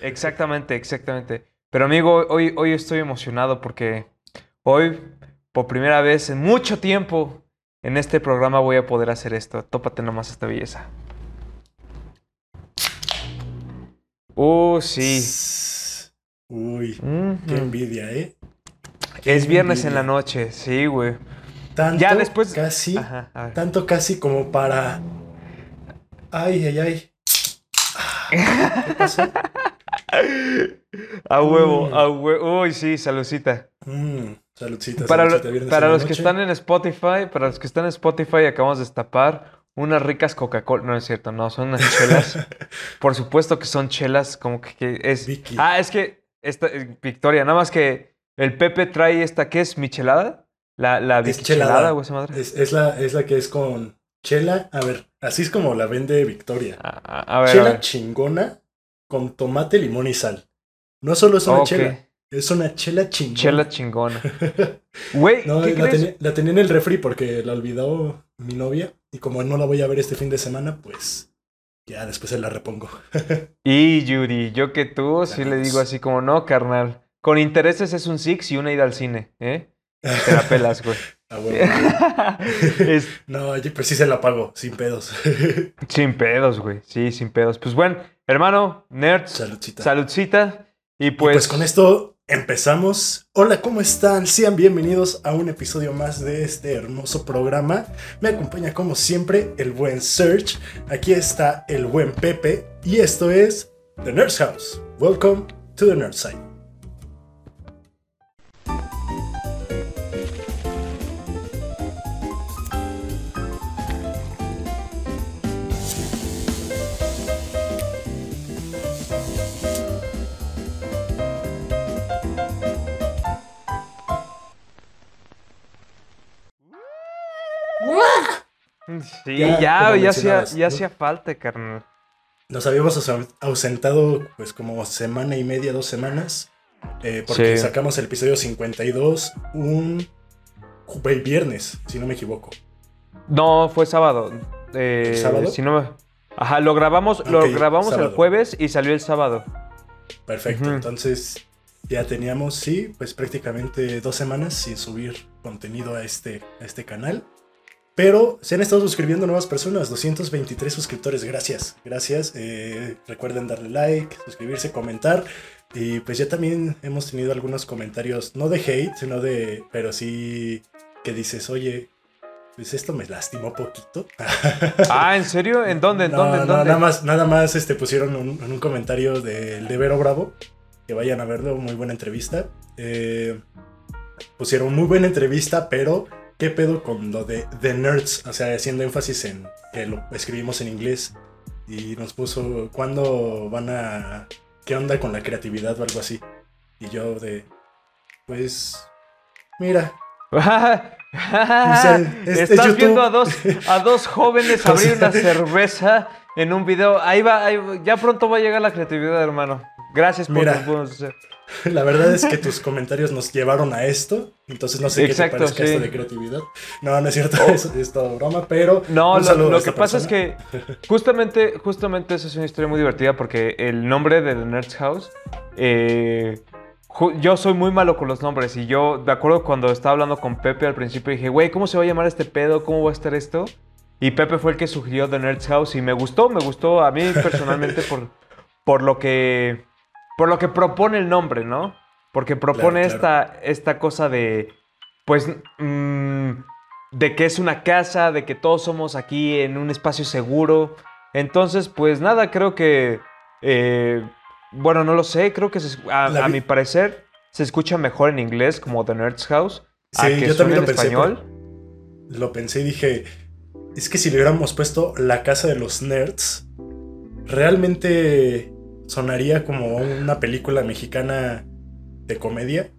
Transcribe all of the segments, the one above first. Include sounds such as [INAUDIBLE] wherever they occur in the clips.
Exactamente, exactamente. Pero amigo, hoy, hoy estoy emocionado porque hoy, por primera vez en mucho tiempo, en este programa voy a poder hacer esto. Tópate nomás esta belleza. Uh, sí. Uy, qué envidia, ¿eh? es viernes en la noche, sí, güey. Tanto ya después. Casi. tanto casi como para. Ay, ay, ay. [LAUGHS] ¿Qué pasó? A huevo, mm. a huevo. Uy, sí, saludcita. Mm, saludcita, para, para los que están en Spotify, para los que están en Spotify, acabamos de destapar unas ricas Coca-Cola. No es cierto, no, son unas chelas. [LAUGHS] Por supuesto que son chelas, como que, es. Ah, es que esta, eh, Victoria, nada más que el Pepe trae esta, ¿qué es? ¿Michelada? La, la es chelada, esa madre. Es, la, es la que es con chela. A ver, así es como la vende Victoria. A, ver, chela chingona con tomate, limón y sal. No solo es una chela, es una chela chingona. Chela chingona. [LAUGHS] Güey, no, la, tenía, la tenía en el refri porque la olvidó mi novia. Y como no la voy a ver este fin de semana, pues ya después se la repongo. [LAUGHS] y Yuri, yo que tú sí le digo así como, no, carnal. Con intereses es un six y una ida al cine, ¿eh? Te la pelas, güey. [LAUGHS] Ah, no, yo pues sí se la pago, sin pedos. sin pedos, güey. Sí, sin pedos. Pues bueno, hermano, nerds. Saludcita. Saludcita. Y pues... pues con esto empezamos. Hola, ¿cómo están? Sean bienvenidos a un episodio más de este hermoso programa. Me acompaña como siempre el buen Search. Aquí está el buen Pepe. Y esto es The Nurse House. Welcome to the Nerd Side. Sí, ya, ya, hacía, ya hacía falta, carnal. Nos habíamos ausentado pues como semana y media, dos semanas, eh, porque sacamos el episodio 52 un viernes, si no me equivoco. No, fue sábado. Eh, ¿Sábado? Si no Ajá, lo grabamos, lo grabamos el jueves y salió el sábado. Perfecto, entonces ya teníamos, sí, pues prácticamente dos semanas sin subir contenido a este, a este canal. Pero se han estado suscribiendo nuevas personas, 223 suscriptores, gracias, gracias. Eh, recuerden darle like, suscribirse, comentar. Y pues ya también hemos tenido algunos comentarios, no de hate, sino de, pero sí que dices, oye, pues esto me lastimó poquito. [LAUGHS] ah, ¿en serio? ¿En dónde? ¿En dónde? Nada más, nada más este, pusieron un, en un comentario del de Vero Bravo, que vayan a verlo, muy buena entrevista. Eh, pusieron muy buena entrevista, pero ¿qué pedo con lo de The Nerds? O sea, haciendo énfasis en que lo escribimos en inglés y nos puso, ¿cuándo van a... ¿Qué onda con la creatividad o algo así? Y yo de, pues, mira. [LAUGHS] Estás viendo a dos, a dos jóvenes abrir una [LAUGHS] cerveza en un video. Ahí va, ya pronto va a llegar la creatividad, hermano. Gracias por Mira, [LAUGHS] La verdad es que tus [LAUGHS] comentarios nos llevaron a esto. Entonces no sé qué te parezca esto de creatividad. No, no es cierto, oh. es, todo broma, pero. No, lo, que pasa es que justamente, justamente eso es una historia muy divertida porque el nombre de The Nerds House. Eh, yo soy muy malo con los nombres y yo, de acuerdo, cuando estaba hablando con Pepe al principio dije, güey, ¿cómo se va a llamar este pedo? ¿Cómo va a estar esto? Y Pepe fue el que sugirió The Nerds House y me gustó, me gustó a mí personalmente [LAUGHS] por, por lo que por lo que propone el nombre, ¿no? Porque propone Esta, esta cosa de, pues, mm, de que es una casa, de que todos somos aquí en un espacio seguro. Entonces, pues nada, creo que, eh, bueno, no lo sé, creo que a, mi parecer se escucha mejor en inglés como The Nerds House. Sí, yo también lo pensé. Español. lo pensé y dije, es que si le hubiéramos puesto la casa de los nerds, realmente sonaría como una película mexicana de comedia.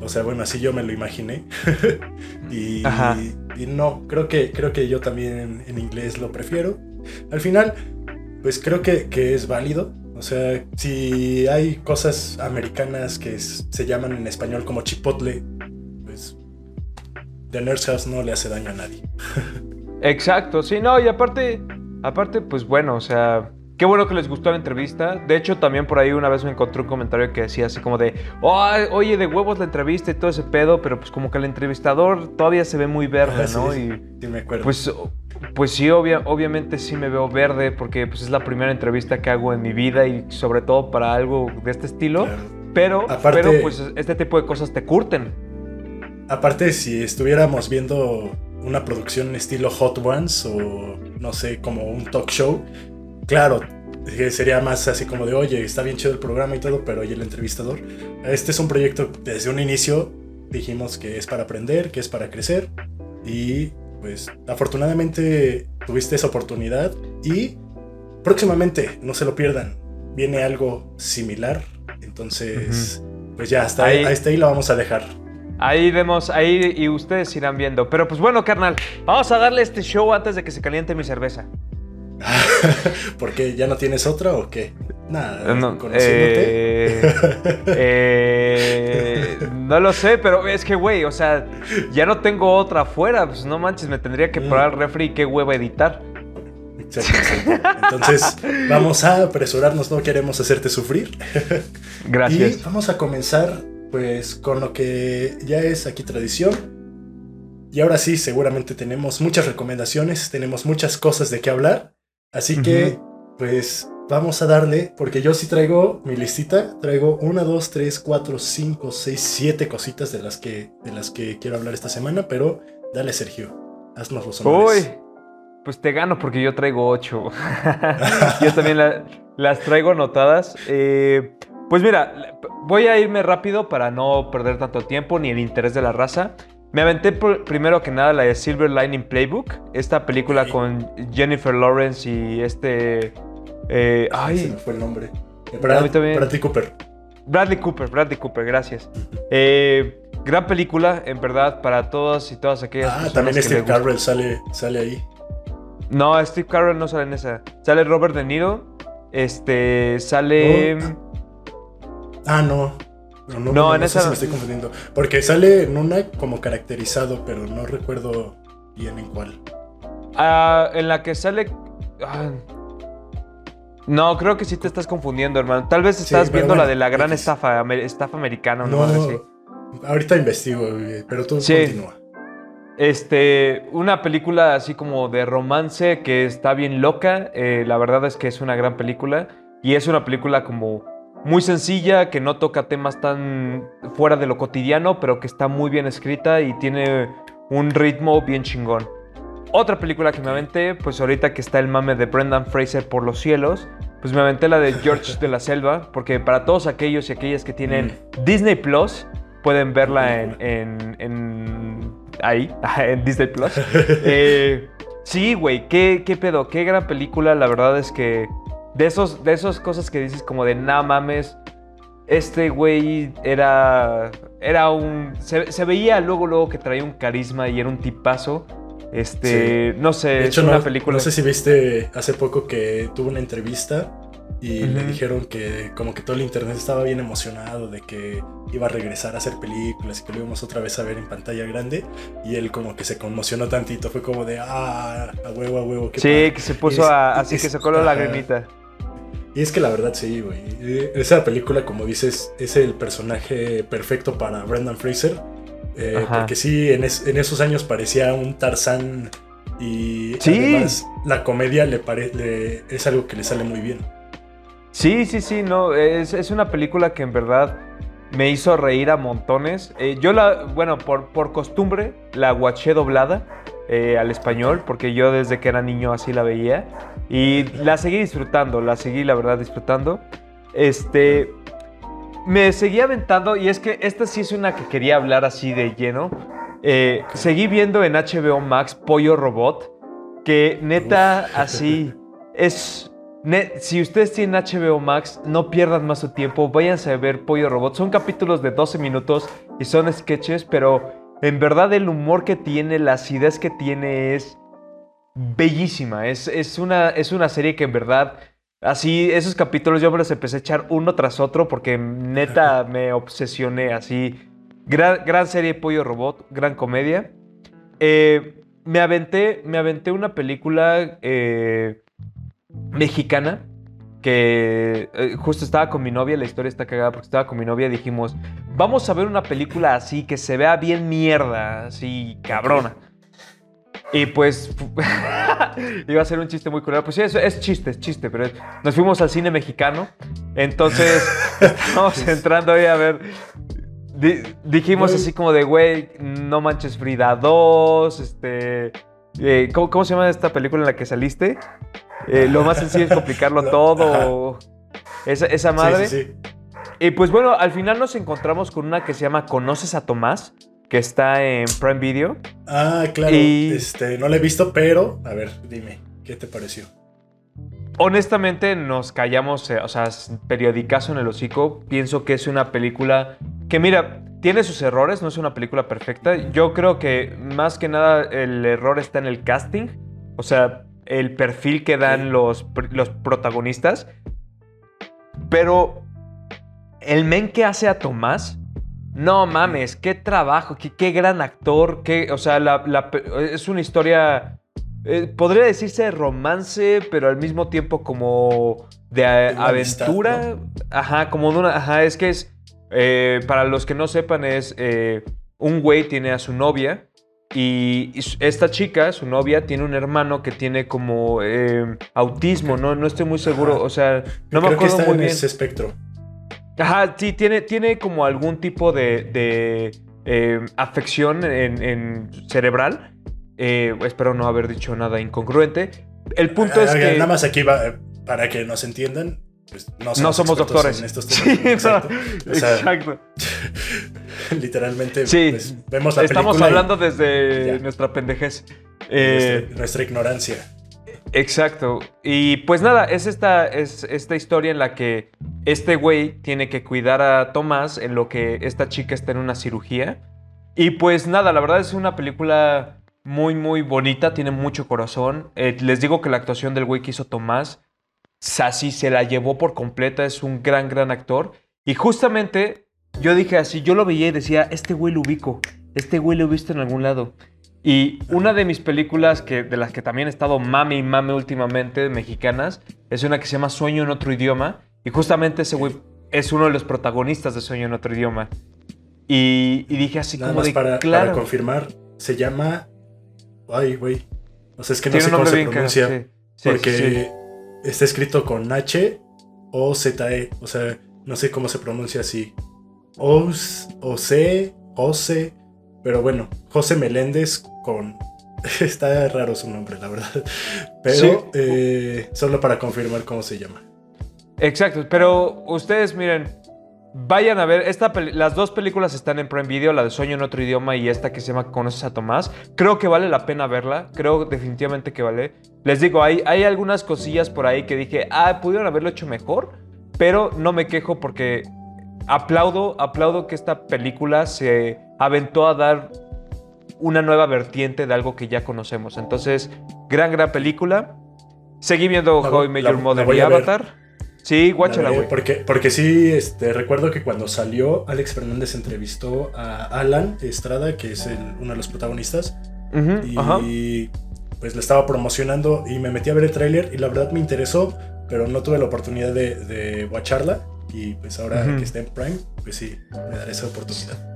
O sea, bueno, así yo me lo imaginé. [LAUGHS] y, no, creo que, creo que yo también en, inglés lo prefiero. Al final, pues creo que, es válido. O sea, si hay cosas americanas que se llaman en español como chipotle, pues The Nurse House no le hace daño a nadie. [LAUGHS] Exacto, sí, no, y aparte, aparte, pues bueno, o sea, qué bueno que les gustó la entrevista. De hecho, también por ahí una vez me encontré un comentario que decía así como de, oye, de huevos la entrevista y todo ese pedo, pero pues como que el entrevistador todavía se ve muy verde, ¿no? Sí, y sí, me acuerdo. Pues, pues sí, obviamente sí me veo verde porque pues, es la primera entrevista que hago en mi vida y sobre todo para algo de este estilo. Pero, pero pues este tipo de cosas te curten. Aparte, si estuviéramos viendo una producción estilo Hot Ones o no sé, como un talk show, claro, sería más así como de, oye, está bien chido el programa y todo, pero oye, el entrevistador. Este es un proyecto desde un inicio dijimos que es para aprender, que es para crecer y pues afortunadamente tuviste esa oportunidad y próximamente, no se lo pierdan, viene algo similar, entonces pues ya hasta ahí, hasta ahí lo vamos a dejar. Ahí vemos, ahí y ustedes irán viendo. Pero pues bueno, carnal, vamos a darle este show antes de que se caliente mi cerveza. [LAUGHS] ¿Por qué? ¿Ya no tienes otra o qué? Nada, no, eh, [LAUGHS] eh, no lo sé, pero es que, güey, o sea, ya no tengo otra afuera. Pues no manches, me tendría que parar el refri y qué hueva editar. Entonces, vamos a apresurarnos, no queremos hacerte sufrir. [LAUGHS] Gracias. Y vamos a comenzar pues con lo que ya es aquí tradición. Y ahora sí, seguramente tenemos muchas recomendaciones, tenemos muchas cosas de qué hablar. Así que, pues vamos a darle, porque yo sí traigo mi listita, traigo una, dos, tres, cuatro, cinco, seis, siete cositas de las que, de las que quiero hablar esta semana, pero dale Sergio, haznos los honores. Uy, pues te gano porque yo traigo ocho. [LAUGHS] yo también las traigo anotadas. Eh, pues mira, voy a irme rápido para no perder tanto tiempo ni el interés de la raza. Me aventé primero que nada la de Silver Lining Playbook, esta película con Jennifer Lawrence y este... Eh, ay, se me fue el nombre. Bradley Cooper. Bradley Cooper, Bradley Cooper, gracias. Eh, gran película, en verdad, para todos y todas aquellas ah, también Steve Carell sale, sale ahí. No, Steve Carell no sale en esa. Sale Robert De Niro. Este, sale... Ah, no. No, no, en esa. me estoy confundiendo. Porque sale en una como caracterizado, pero no recuerdo bien en cuál. Ah, en la que sale. Ah, no, creo que sí te estás confundiendo, hermano. Tal vez estás viendo la de la gran estafa, estafa americana. No, ahorita investigo, pero tú continúa. Este, una película así como de romance que está bien loca. Eh, la verdad es que es una gran película. Y es una película como muy sencilla, que no toca temas tan fuera de lo cotidiano, pero que está muy bien escrita y tiene un ritmo bien chingón. Otra película que me aventé, pues ahorita que está el mame de Brendan Fraser por los cielos, pues me aventé la de George de la Selva, porque para todos aquellos y aquellas que tienen mm. Disney Plus, pueden verla en, ahí, [LAUGHS] en Disney Plus. Eh, sí, güey, ¿qué, qué pedo, qué gran película, la verdad es que de, esos, de esas cosas que dices como de, nada mames, este güey era, era un... Se, veía luego, luego que traía un carisma y era un tipazo. Este, no sé, de hecho, una película... No sé si viste hace poco que tuvo una entrevista y le dijeron que como que todo el internet estaba bien emocionado de que iba a regresar a hacer películas y que lo íbamos otra vez a ver en pantalla grande y él como que se conmocionó tantito, fue como de ah, a huevo, a huevo. sí, que se puso a, así que sacó la lagrimita. Y es que la verdad sí, güey. Esa película, como dices, es el personaje perfecto para Brendan Fraser. Eh, porque sí, en, esos años parecía un Tarzán y además la comedia le, es algo que le sale muy bien. Sí, sí, sí, no, es, una película que en verdad me hizo reír a montones. Eh, yo la, bueno, por, por costumbre la guaché doblada eh, al español, porque yo desde que era niño así la veía. Y la seguí disfrutando, la seguí la verdad disfrutando. Este, me seguí aventando y es que esta sí es una que quería hablar así de lleno. Eh, seguí viendo en HBO Max Pollo Robot, que neta así es... si ustedes tienen HBO Max, no pierdan más su tiempo, váyanse a ver Pollo Robot. Son capítulos de 12 minutos y son sketches, pero en verdad el humor que tiene, las ideas que tiene es bellísima. Es, es, una, es una serie que en verdad, así, esos capítulos yo me los empecé a echar uno tras otro porque neta [LAUGHS] me obsesioné así. Gran, gran serie Pollo Robot, gran comedia. Eh, me, aventé, me aventé una película eh, mexicana que eh, justo estaba con mi novia, la historia está cagada porque estaba con mi novia, dijimos, vamos a ver una película así que se vea bien mierda, así cabrona. Y pues [LAUGHS] iba a ser un chiste muy curioso. Pues sí, es, es chiste, es chiste, pero es- nos fuimos al cine mexicano. Entonces [LAUGHS] estamos entrando ahí a ver. Di- dijimos así como de, güey, no manches Frida 2, este... eh, ¿cómo, cómo se llama esta película en la que saliste? Eh, lo más sencillo es complicarlo [LAUGHS] Lo- todo. Esa, esa madre. Sí, sí, sí. Y pues bueno, al final nos encontramos con una que se llama ¿Conoces a Tomás? Que está en Prime Video. Ah, claro. Y- Este, no la he visto, pero a ver, dime, ¿qué te pareció? Honestamente nos callamos, eh, o sea, periodicazo en el hocico. Pienso que es una película que, mira, tiene sus errores, no es una película perfecta. Yo creo que más que nada el error está en el casting, o sea, el perfil que dan los, los protagonistas. Pero el men que hace a Tomás, no mames, qué trabajo, qué, qué gran actor, qué, o sea, la- es una historia eh, podría decirse romance, pero al mismo tiempo como de amistad, aventura. Ajá, como de una. Ajá, es que es. eh, para los que no sepan, es. eh, un güey tiene a su novia. Y, esta chica, su novia, tiene un hermano que tiene como autismo, ¿no? No estoy muy seguro. Ajá. O sea, no me Creo que acuerdo está muy en bien. ese espectro. Ajá, sí, tiene, tiene como algún tipo de, de, eh, afección en, en cerebral. Eh, espero no haber dicho nada incongruente. El punto es que Nada más aquí va, eh, para que nos entiendan, pues no somos, no somos expertos doctores. En estos [LAUGHS] Sí, temas. Exacto. no, O sea, exacto. [LAUGHS] literalmente Sí, pues, vemos la Estamos película y hablando desde Ya. nuestra pendejez. Eh, nuestra, nuestra ignorancia. Exacto. Y pues nada, es esta, es esta historia en la que este güey tiene que cuidar a Tomás en lo que esta chica está en una cirugía. Y pues nada, la verdad es una película muy, muy bonita, tiene mucho corazón. Eh, les digo que la actuación del güey que hizo Tomás, así se la llevó por completa, es un gran, gran actor. Y justamente yo dije así, yo lo veía y decía, este güey lo ubico, este güey lo he visto en algún lado. Y una de mis películas que, de las que también he estado mame y mame últimamente, mexicanas, es una que se llama Sueño en otro idioma. Y justamente ese güey es uno de los protagonistas de Sueño en otro idioma. Y, y dije así Nada como más de, para, claro. para confirmar, se llama. Ay, güey. O sea, es que no sé cómo se pronuncia. cagado, sí. Sí, porque sí, está escrito con H o Z E. O sea, no sé cómo se pronuncia así. Os, o C, José. Pero bueno, José Meléndez con. [LAUGHS] Está raro su nombre, la verdad. Pero Sí. eh, solo para confirmar cómo se llama. Exacto, pero ustedes miren, vayan a ver, esta las dos películas están en Prime Video, la de Sueño en otro idioma y esta que se llama Conoces a Tomás. Creo que vale la pena verla, creo definitivamente que vale. Les digo, hay, hay algunas cosillas por ahí que dije, ah, pudieron haberlo hecho mejor, pero no me quejo porque aplaudo, aplaudo que esta película se aventó a dar una nueva vertiente de algo que ya conocemos. Entonces, gran, gran película. Seguí viendo La How I Your Mother y. Avatar. Sí, La guáchala, güey. Porque, porque sí, este, recuerdo que cuando salió, Alex Fernández entrevistó a Alan Estrada, que es el- uno de los protagonistas, Ujú, y ajá. pues lo estaba promocionando y me metí a ver el tráiler y la verdad me interesó, pero no tuve la oportunidad de, de watcharla y pues ahora que está en Prime, pues sí, me daré esa oportunidad.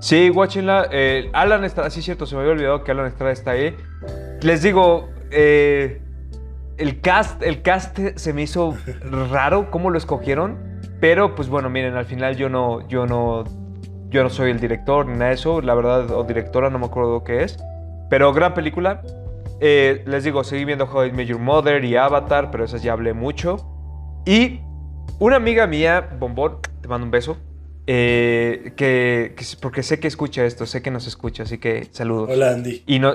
Sí, guáchenla. Eh, Alan Estrada, sí, cierto, se me había olvidado que Alan Estrada está ahí. Les digo, eh, el cast, el cast se me hizo raro cómo lo escogieron, pero pues bueno, miren, al final yo no, yo no, yo no soy el director ni nada de eso, la verdad, o directora, no me acuerdo qué es, pero gran película. Eh, les digo, seguí viendo How I Met Your Mother y Avatar, pero esas ya hablé mucho. Y una amiga mía, Bombón, te mando un beso. Eh, que, que- porque sé que escucha esto, sé que nos escucha, así que saludos. Hola Andy. Y, no-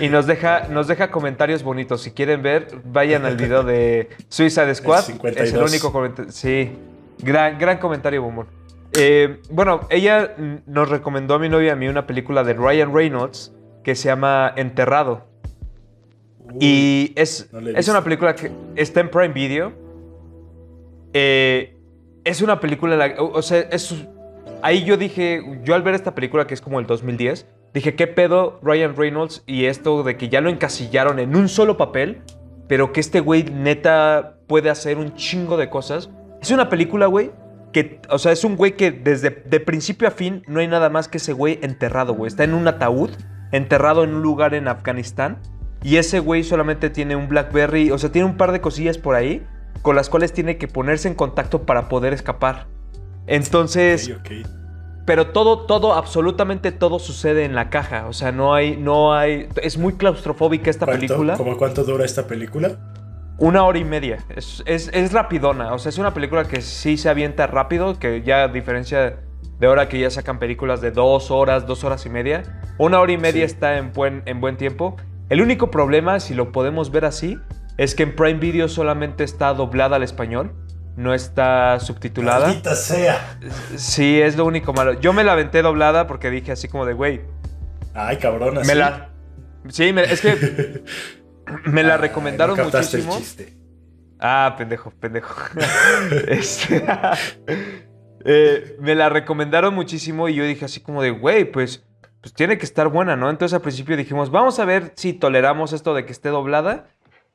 y nos, deja, nos deja comentarios bonitos. Si quieren ver, vayan al video de Suicide Squad. El 52. Es el único comentario. Sí, gran, gran comentario, Bombón. Eh, bueno, ella nos recomendó a mi novia y a mí una película de Ryan Reynolds que se llama Enterrado. Y es, no es una película que está en Prime Video. Eh, es una película, en la- o, o sea, es, ahí yo dije, yo al ver esta película que es como el 2010, dije, ¿qué pedo Ryan Reynolds y esto de que ya lo encasillaron en un solo papel? pero que este güey neta puede hacer un chingo de cosas. Es una película, güey, que, o sea, es un güey que desde de principio a fin no hay nada más que ese güey enterrado, güey. Está en un ataúd, enterrado en un lugar en Afganistán. Y ese güey solamente tiene un Blackberry, o sea, tiene un par de cosillas por ahí con las cuales tiene que ponerse en contacto para poder escapar. Entonces, pero todo, todo, absolutamente todo sucede en la caja. O sea, no hay, no hay. Es muy claustrofóbica esta película. ¿Cómo cuánto dura esta película? Una hora y media. Es, es, rapidona. O sea, es una película que sí se avienta rápido, que ya a diferencia de ahora que ya sacan películas de dos horas, dos horas y media, una hora y media está en buen, en buen tiempo. El único problema, si lo podemos ver así, es que en Prime Video solamente está doblada al español no está subtitulada. Maldita sea. Sí, es lo único malo. Yo me la aventé doblada porque dije así como de, güey. Ay, cabrón, Me la... Sí, es que [LAUGHS] me la recomendaron muchísimo. Ah, pendejo, pendejo. [LAUGHS] Este, eh, me la recomendaron muchísimo y yo dije así como de, güey, pues, pues tiene que estar buena, ¿no? Entonces al principio dijimos, vamos a ver si toleramos esto de que esté doblada.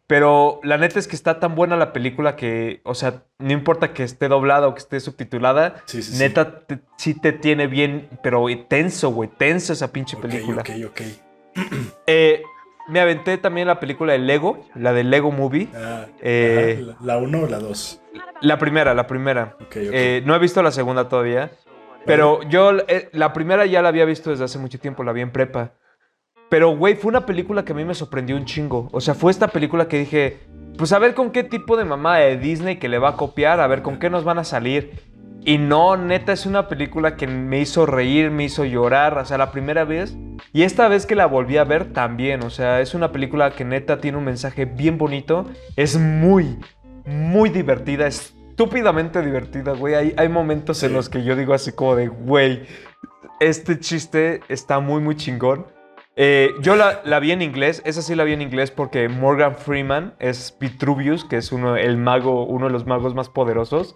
Pero la neta es que está tan buena la película que, o sea, no importa que esté doblada o que esté subtitulada, neta sí. Te, tiene bien, pero tenso, güey, tenso esa pinche película. Ok, ok, [CLEARS THROAT] eh, me aventé también la película de Lego, la de Lego Movie. Ah, eh, ¿La 1 o la 2? La primera, la primera. Eh, no he visto la segunda todavía. Pero yo la primera ya la había visto desde hace mucho tiempo, la vi en prepa. Pero, güey, fue una película que a mí me sorprendió un chingo. O sea, fue esta película que dije, pues a ver con qué tipo de mamá de Disney que le va a copiar, a ver con qué nos van a salir. Y no, neta, es una película que me hizo reír, me hizo llorar, o sea, la primera vez. Y esta vez que la volví a ver también, o sea, es una película que neta tiene un mensaje bien bonito. Es muy, muy divertida, estúpidamente divertida, güey. Hay, hay momentos en los que yo digo así como de, güey, este chiste está muy, muy chingón. Eh, yo la, vi en inglés, esa sí la vi en inglés porque Morgan Freeman es Vitruvius, que es uno, el mago, uno de los magos más poderosos.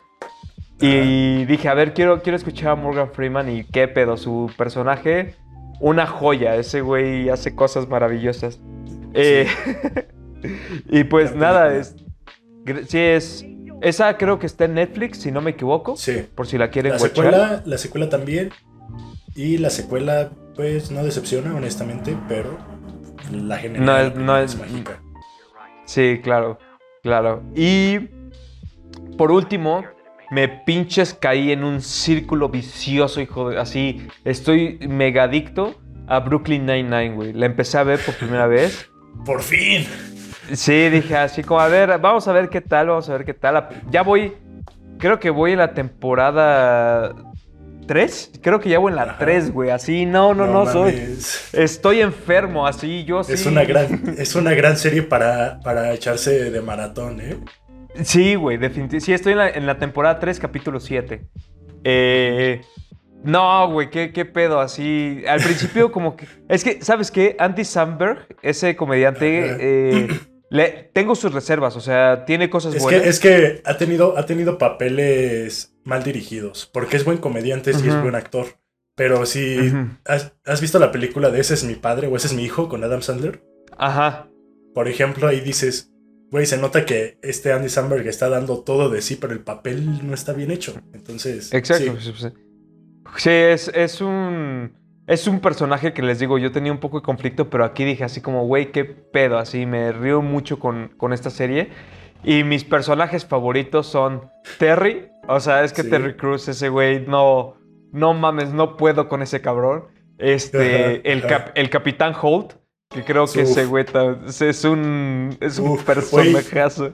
Y dije, a ver, quiero, quiero escuchar a Morgan Freeman y qué pedo, su personaje, una joya, ese güey hace cosas maravillosas. Eh, [LAUGHS] y pues nada, es, sí es... Esa creo que está en Netflix, si no me equivoco. Sí. Por si la quieren la secuela, la secuela también. Y la secuela pues no decepciona, honestamente, pero la general no es, mágica. Sí, claro, claro. Y por último, me pinches caí en un círculo vicioso, hijo de... Así, estoy mega adicto a Brooklyn Nine-Nine, güey. La empecé a ver por primera vez. [LAUGHS] ¡Por fin! Sí, dije así como, a ver, vamos a ver qué tal, vamos a ver qué tal. Ya voy, creo que voy en la temporada ¿Tres? Creo que ya voy en la tres, güey. Así, no, no, no, soy. Estoy enfermo, así, yo sí. Es una gran, es una gran serie para, para echarse de maratón, ¿eh? Sí, güey, definitivamente. Sí, estoy en la, temporada 3, capítulo 7. Eh, no, güey, ¿qué, ¿qué, pedo, así. Al principio, como que. Es que, ¿sabes qué? Andy Samberg, ese comediante. Eh, le, tengo sus reservas, o sea, tiene cosas es buenas. Que, es que ha tenido, ha tenido papeles mal dirigidos, porque es buen comediante y es buen actor. Pero si has, visto la película de Ese es mi padre o Ese es mi hijo con Adam Sandler. Ajá. Por ejemplo, ahí dices, güey, se nota que este Andy Samberg está dando todo de sí, pero el papel no está bien hecho. Entonces. Exacto. Sí, sí es, es un es un personaje que les digo, yo tenía un poco de conflicto, pero aquí dije así como, güey, qué pedo, así me río mucho con, con, esta serie. Y mis personajes favoritos son Terry, o sea, es que Terry Cruz, ese güey, no, no mames, no puedo con ese cabrón. Este, el, el Capitán Holt, que creo que ese güey es un, es un personajazo.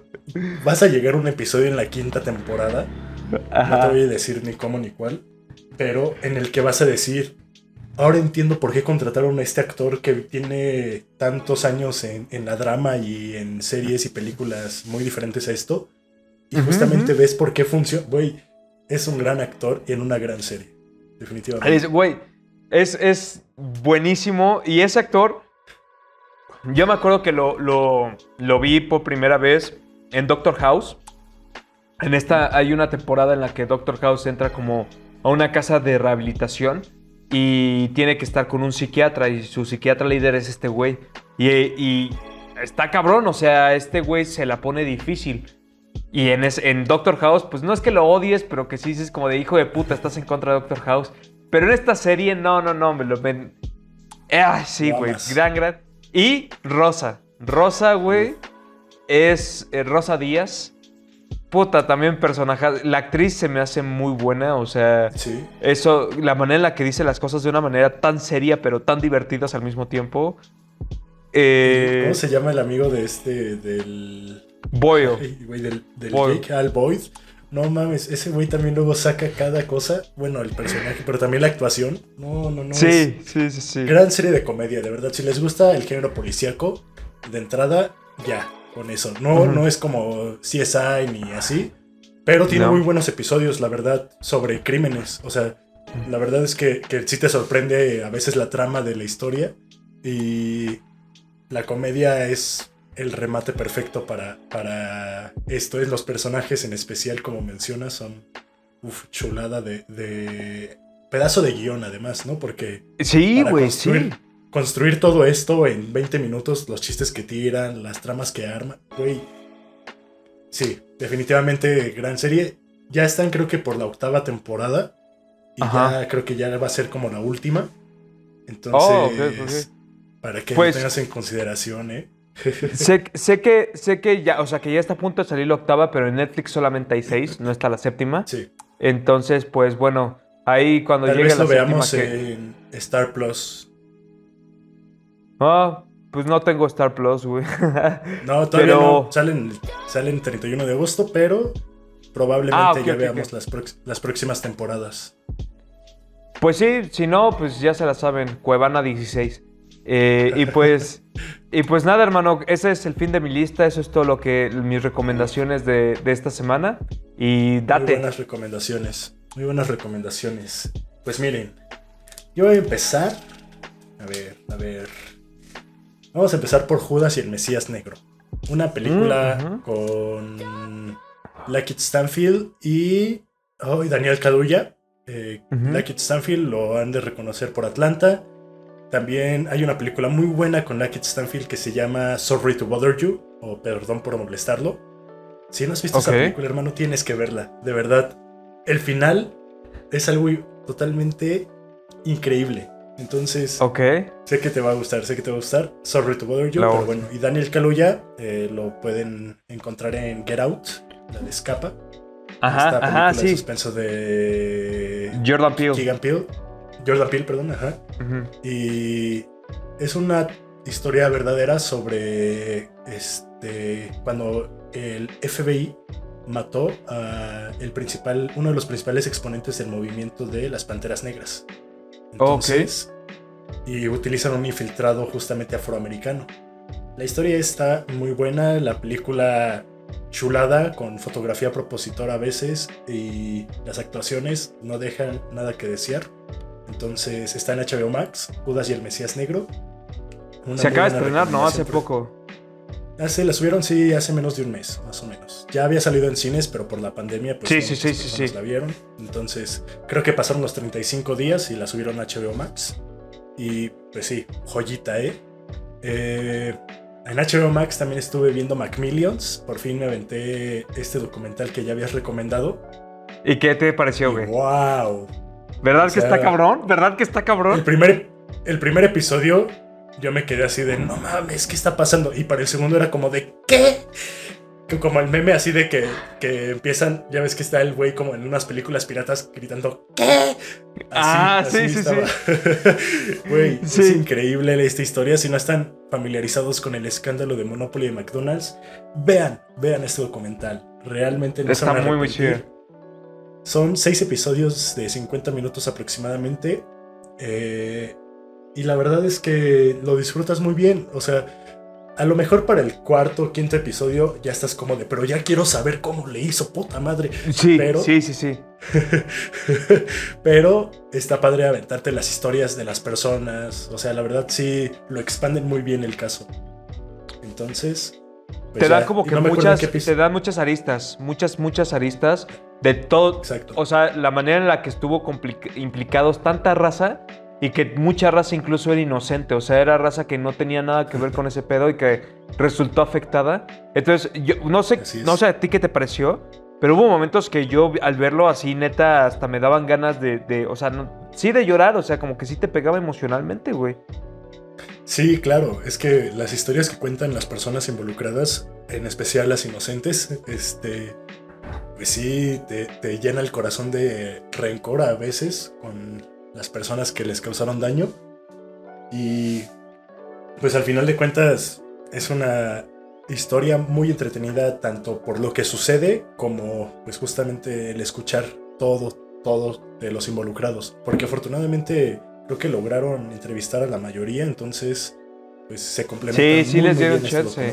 Vas a llegar a un episodio en la quinta temporada, no te voy a decir ni cómo ni cuál, pero en el que vas a decir ahora entiendo por qué contrataron a este actor que tiene tantos años en, la drama y en series y películas muy diferentes a esto. Y justamente ves por qué funciona. Güey, es un gran actor en una gran serie. Definitivamente. Güey, es, es, buenísimo. Y ese actor, yo me acuerdo que lo, lo, lo vi por primera vez en Doctor House. En esta hay una temporada en la que Doctor House entra como a una casa de rehabilitación y tiene que estar con un psiquiatra y su psiquiatra líder es este güey. Y, está cabrón, o sea, este güey se la pone difícil. Y en, en Doctor House, pues no es que lo odies, pero que sí dices como de hijo de puta, estás en contra de Doctor House. Pero en esta serie, no, no, no, me lo ven. Ah, sí, güey, gran, gran. Y Rosa. Rosa, güey, es eh, Rosa Díaz. Puta, también personaje. La actriz se me hace muy buena, o sea. Sí. Eso, la manera en la que dice las cosas de una manera tan seria, pero tan divertidas al mismo tiempo. Eh, ¿Cómo se llama el amigo de este, del. Boyle. del, del Jake Al Boyd. No mames, ese güey también luego saca cada cosa. Bueno, el personaje, pero también la actuación. No, no, no. Sí, sí, sí, sí. Gran serie de comedia, de verdad. Si les gusta el género policíaco, de entrada, ya, con eso. No, no es como CSI ni así. Pero tiene muy buenos episodios, la verdad, sobre crímenes. O sea, la verdad es que, que sí te sorprende a veces la trama de la historia. Y la comedia es el remate perfecto para, para esto. Es los personajes en especial, como mencionas, son uf, chulada de, pedazo de guion, además, ¿no? Porque. Sí, güey, sí. Construir todo esto en 20 minutos, los chistes que tiran, las tramas que arman, güey. Sí, definitivamente gran serie. Ya están, creo que por la octava temporada. Y ya creo que ya va a ser como la última. Entonces, oh, para que lo pues tengas en consideración, ¿eh? Sé, sé, que, sé que ya, o sea, que ya está a punto de salir la octava, pero en Netflix solamente hay seis, no está la séptima. Sí. Entonces, pues bueno, ahí cuando llegue vez la lo veamos en Star Plus. Ah, pues no tengo Star Plus, güey. [LAUGHS] no, todavía no. Salen, salen 31 de agosto, pero probablemente ah, ya veamos Las, las próximas temporadas. Pues sí, si no, pues ya se la saben, Cuevana 16. Eh, y pues [LAUGHS] y pues nada, hermano, ese es el fin de mi lista. Eso es todo lo que mis recomendaciones de, esta semana. Y date. Muy buenas recomendaciones. Muy buenas recomendaciones. Pues miren, yo voy a empezar. A ver, a ver. Vamos a empezar por Judas y el Mesías Negro. Una película mm, con Lakeith Stanfield y, oh, Daniel Kaduya. Eh, Stanfield lo han de reconocer por Atlanta. También hay una película muy buena con Lakeith Stanfield que se llama Sorry to Bother You, o Perdón por molestarlo. Si no has visto esa película, hermano, tienes que verla. De verdad. El final es algo totalmente increíble. Entonces, sé que te va a gustar, sé que te va a gustar. Sorry to Bother You, pero bueno. Y Daniel Kaluuya eh, lo pueden encontrar en Get Out, la de Escapa. Ajá, esta ajá, sí. de suspenso de Jordan Peele. Keegan Peele. Jordan Peele, perdón, ajá. Y es una historia verdadera sobre este cuando el FBI mató a el principal, uno de los principales exponentes del movimiento de las Panteras Negras. Entonces, Y utilizan un infiltrado justamente afroamericano. La historia está muy buena, la película chulada, con fotografía propositora a veces, y las actuaciones no dejan nada que desear. Entonces está en HBO Max, Judas y el Mesías Negro. Se acaba de estrenar, ¿no? Hace poco. Hace, la subieron, sí, hace menos de un mes, más o menos. Ya había salido en cines, pero por la pandemia, pues sí, sí, sí, sí, la vieron. Entonces, creo que pasaron los 35 días y la subieron a HBO Max. Y pues sí, joyita, ¿eh? eh en HBO Max también estuve viendo Macmillions. Por fin me aventé este documental que ya habías recomendado. ¿Y qué te pareció, güey? ¡Wow! ¿Verdad que está cabrón? ¿Verdad que está cabrón? El primer, el primer episodio yo me quedé así de, no mames, ¿qué está pasando? Y para el segundo era como de, ¿qué? Como el meme así de que, que empiezan, ya ves que está el güey como en unas películas piratas gritando, ¿qué? ah, sí, sí, sí. [LAUGHS] Güey, es increíble esta historia. Si no están familiarizados con el escándalo de Monopoly de McDonald's, vean, vean este documental. Realmente no Está muy, muy chido. Son seis episodios de 50 minutos aproximadamente. Eh, y la verdad es que lo disfrutas muy bien. O sea, a lo mejor para el cuarto o quinto episodio ya estás como de, pero ya quiero saber cómo le hizo, puta madre. Sí, pero, sí, sí, sí. [LAUGHS] pero está padre aventarte las historias de las personas. O sea, la verdad sí lo expanden muy bien el caso. Entonces, pues te dan como que muchas, te dan muchas aristas, muchas, muchas aristas de todo. Exacto. O sea, la manera en la que estuvo implicados tanta raza y que mucha raza incluso era inocente, o sea, era raza que no tenía nada que ver con ese pedo y que resultó afectada. Entonces, yo no sé, no sé a ti qué te pareció, pero hubo momentos que yo al verlo así, neta, hasta me daban ganas de, o sea, sí de llorar, o sea, como que sí te pegaba emocionalmente, güey. Sí, claro, es que las historias que cuentan las personas involucradas, en especial las inocentes, este, pues sí, te, te llena el corazón de rencor a veces con las personas que les causaron daño. Y pues al final de cuentas es una historia muy entretenida tanto por lo que sucede como pues justamente el escuchar todo, todo de los involucrados. Porque afortunadamente creo que lograron entrevistar a la mayoría, entonces pues se complementan sí, sí les dieron chance.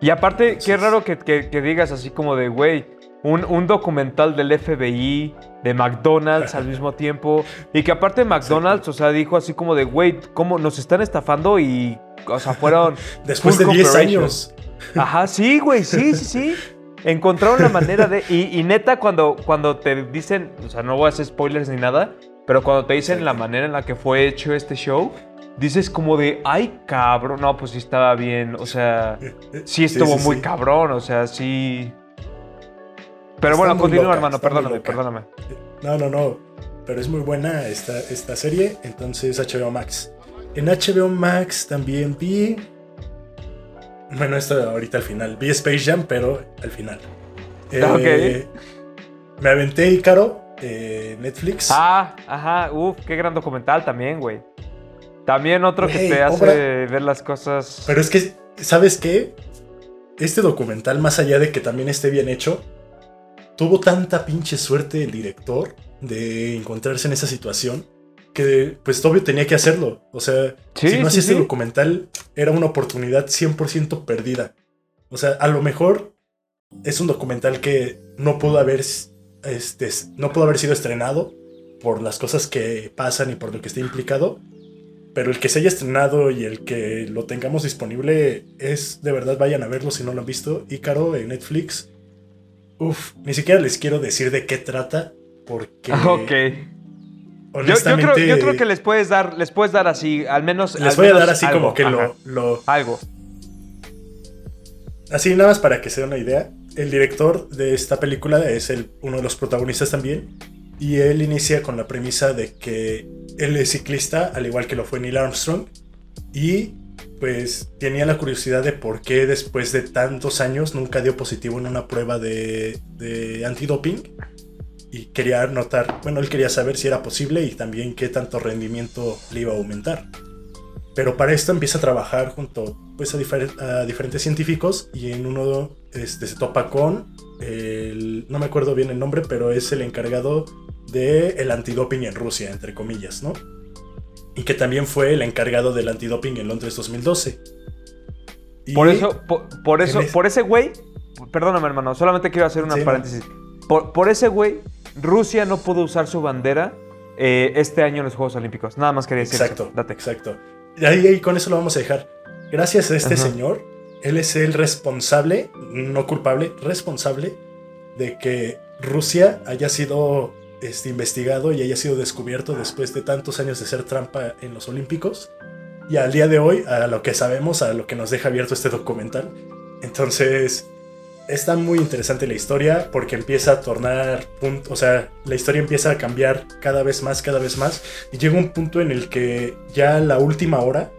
Y aparte, qué raro que, que, digas así como de, güey, un, un, documental del FBI, de McDonald's al mismo [LAUGHS] tiempo. Y que aparte McDonald's, o sea, dijo así como de, güey, ¿cómo nos están estafando? Y, o sea, fueron... [LAUGHS] Después de 10 años. [LAUGHS] Ajá, sí, güey, sí, sí, sí. Encontraron la manera de... Y, neta, cuando, cuando te dicen, o sea, no voy a hacer spoilers ni nada, pero cuando te dicen la manera en la que fue hecho este show, dices como de, ay, cabrón, no, pues sí estaba bien, o sea, sí estuvo muy cabrón, o sea, sí... Pero bueno, continúa, hermano, perdóname, perdóname. No, no, no, pero es muy buena esta, esta serie, entonces HBO Max. En HBO Max también vi... Bueno, esto ahorita al final. Vi Space Jam, pero al final. Eh, me aventé Icaro, eh, Netflix. Ah, ajá, uff, qué gran documental también, güey. También otro que te hace ver las cosas. Pero es que, ¿sabes qué? Este documental, más allá de que también esté bien hecho, tuvo tanta pinche suerte el director de encontrarse en esa situación que pues obvio tenía que hacerlo. O sea, si no hacía este documental, era una oportunidad 100% perdida. O sea, a lo mejor es un documental que no pudo haber, este, no pudo haber sido estrenado por las cosas que pasan y por lo que está implicado, pero el que se haya estrenado y el que lo tengamos disponible es de verdad, vayan a verlo si no lo han visto. Ícaro en Netflix. Uf, ni siquiera les quiero decir de qué trata, porque. [LAUGHS] Ok. Honestamente, yo, creo, que les puedes dar, les puedes dar así, al menos. Les voy a dar así como que lo, lo. Algo. Así, nada más para que se den una idea. El director de esta película es uno de los protagonistas también. Y él inicia con la premisa de que él es ciclista, al igual que lo fue Neil Armstrong. Y pues tenía la curiosidad de por qué después de tantos años nunca dio positivo en una prueba de, de antidoping. Y quería notar, bueno, él quería saber si era posible y también qué tanto rendimiento le iba a aumentar. Pero para esto empieza a trabajar junto pues, a, diferentes científicos y en uno este, se topa con, el, no me acuerdo bien el nombre, pero es el encargado del el antidoping en Rusia, entre comillas, ¿no? Y que también fue el encargado del antidoping en Londres 2012. por eso, por, eso, por ese güey, perdóname hermano, solamente quiero hacer una paréntesis. Por, ese güey, Rusia no pudo usar su bandera eh, este año en los Juegos Olímpicos. Nada más quería decir Exacto, Date. exacto. Y ahí, con eso lo vamos a dejar. Gracias a este señor, él es el responsable, no culpable, responsable de que Rusia haya sido este, investigado y haya sido descubierto después de tantos años de ser trampa en los Olímpicos. Y al día de hoy, a lo que sabemos, a lo que nos deja abierto este documental. Entonces, está muy interesante la historia porque empieza a tornar, o sea, la historia empieza a cambiar cada vez más, cada vez más. Y llega un punto en el que ya la última hora,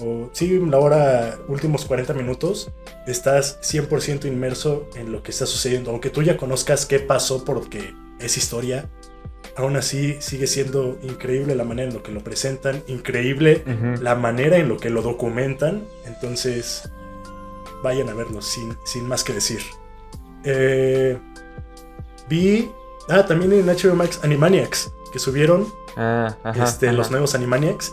o sí, la hora, últimos 40 minutos, estás 100% inmerso en lo que está sucediendo. Aunque tú ya conozcas qué pasó porque es historia, aún así sigue siendo increíble la manera en lo que lo presentan, increíble la manera en lo que lo documentan. Entonces, vayan a verlo sin, sin más que decir. Eh, vi, ah, también en HBO Max Animaniacs, que subieron ah, este, los nuevos Animaniacs.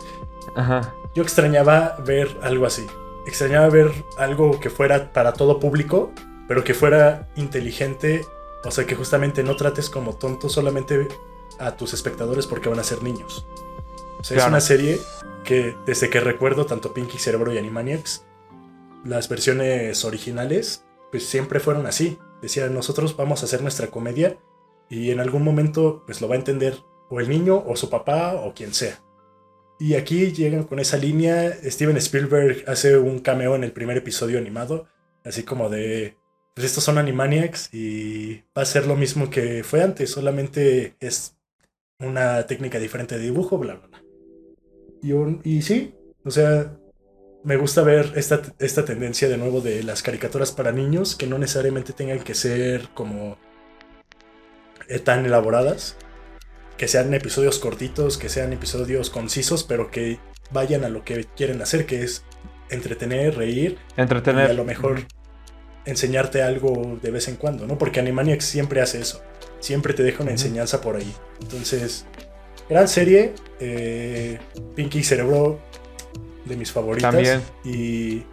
Yo extrañaba ver algo así. Extrañaba ver algo que fuera para todo público, pero que fuera inteligente o sea, que justamente no trates como tonto solamente a tus espectadores porque van a ser niños. O sea, es una serie que desde que recuerdo tanto Pinky Cerebro y Animaniacs, las versiones originales, pues siempre fueron así. Decían, nosotros vamos a hacer nuestra comedia y en algún momento pues lo va a entender o el niño o su papá o quien sea. Y aquí llegan con esa línea. Steven Spielberg hace un cameo en el primer episodio animado, así como de, pues estos son Animaniacs y va a ser lo mismo que fue antes, solamente es una técnica diferente de dibujo, bla, bla, bla. Y, y sí, o sea, me gusta ver esta, esta tendencia de nuevo de las caricaturas para niños, que no necesariamente tengan que ser como eh, tan elaboradas, que sean episodios cortitos, que sean episodios concisos, pero que vayan a lo que quieren hacer, que es entretener, reír. Entretener. Y a lo mejor enseñarte algo de vez en cuando, ¿no? Porque Animaniacs siempre hace eso. Siempre te deja una enseñanza por ahí. Entonces, gran serie. Eh, Pinky Cerebro, de mis favoritas. También. Y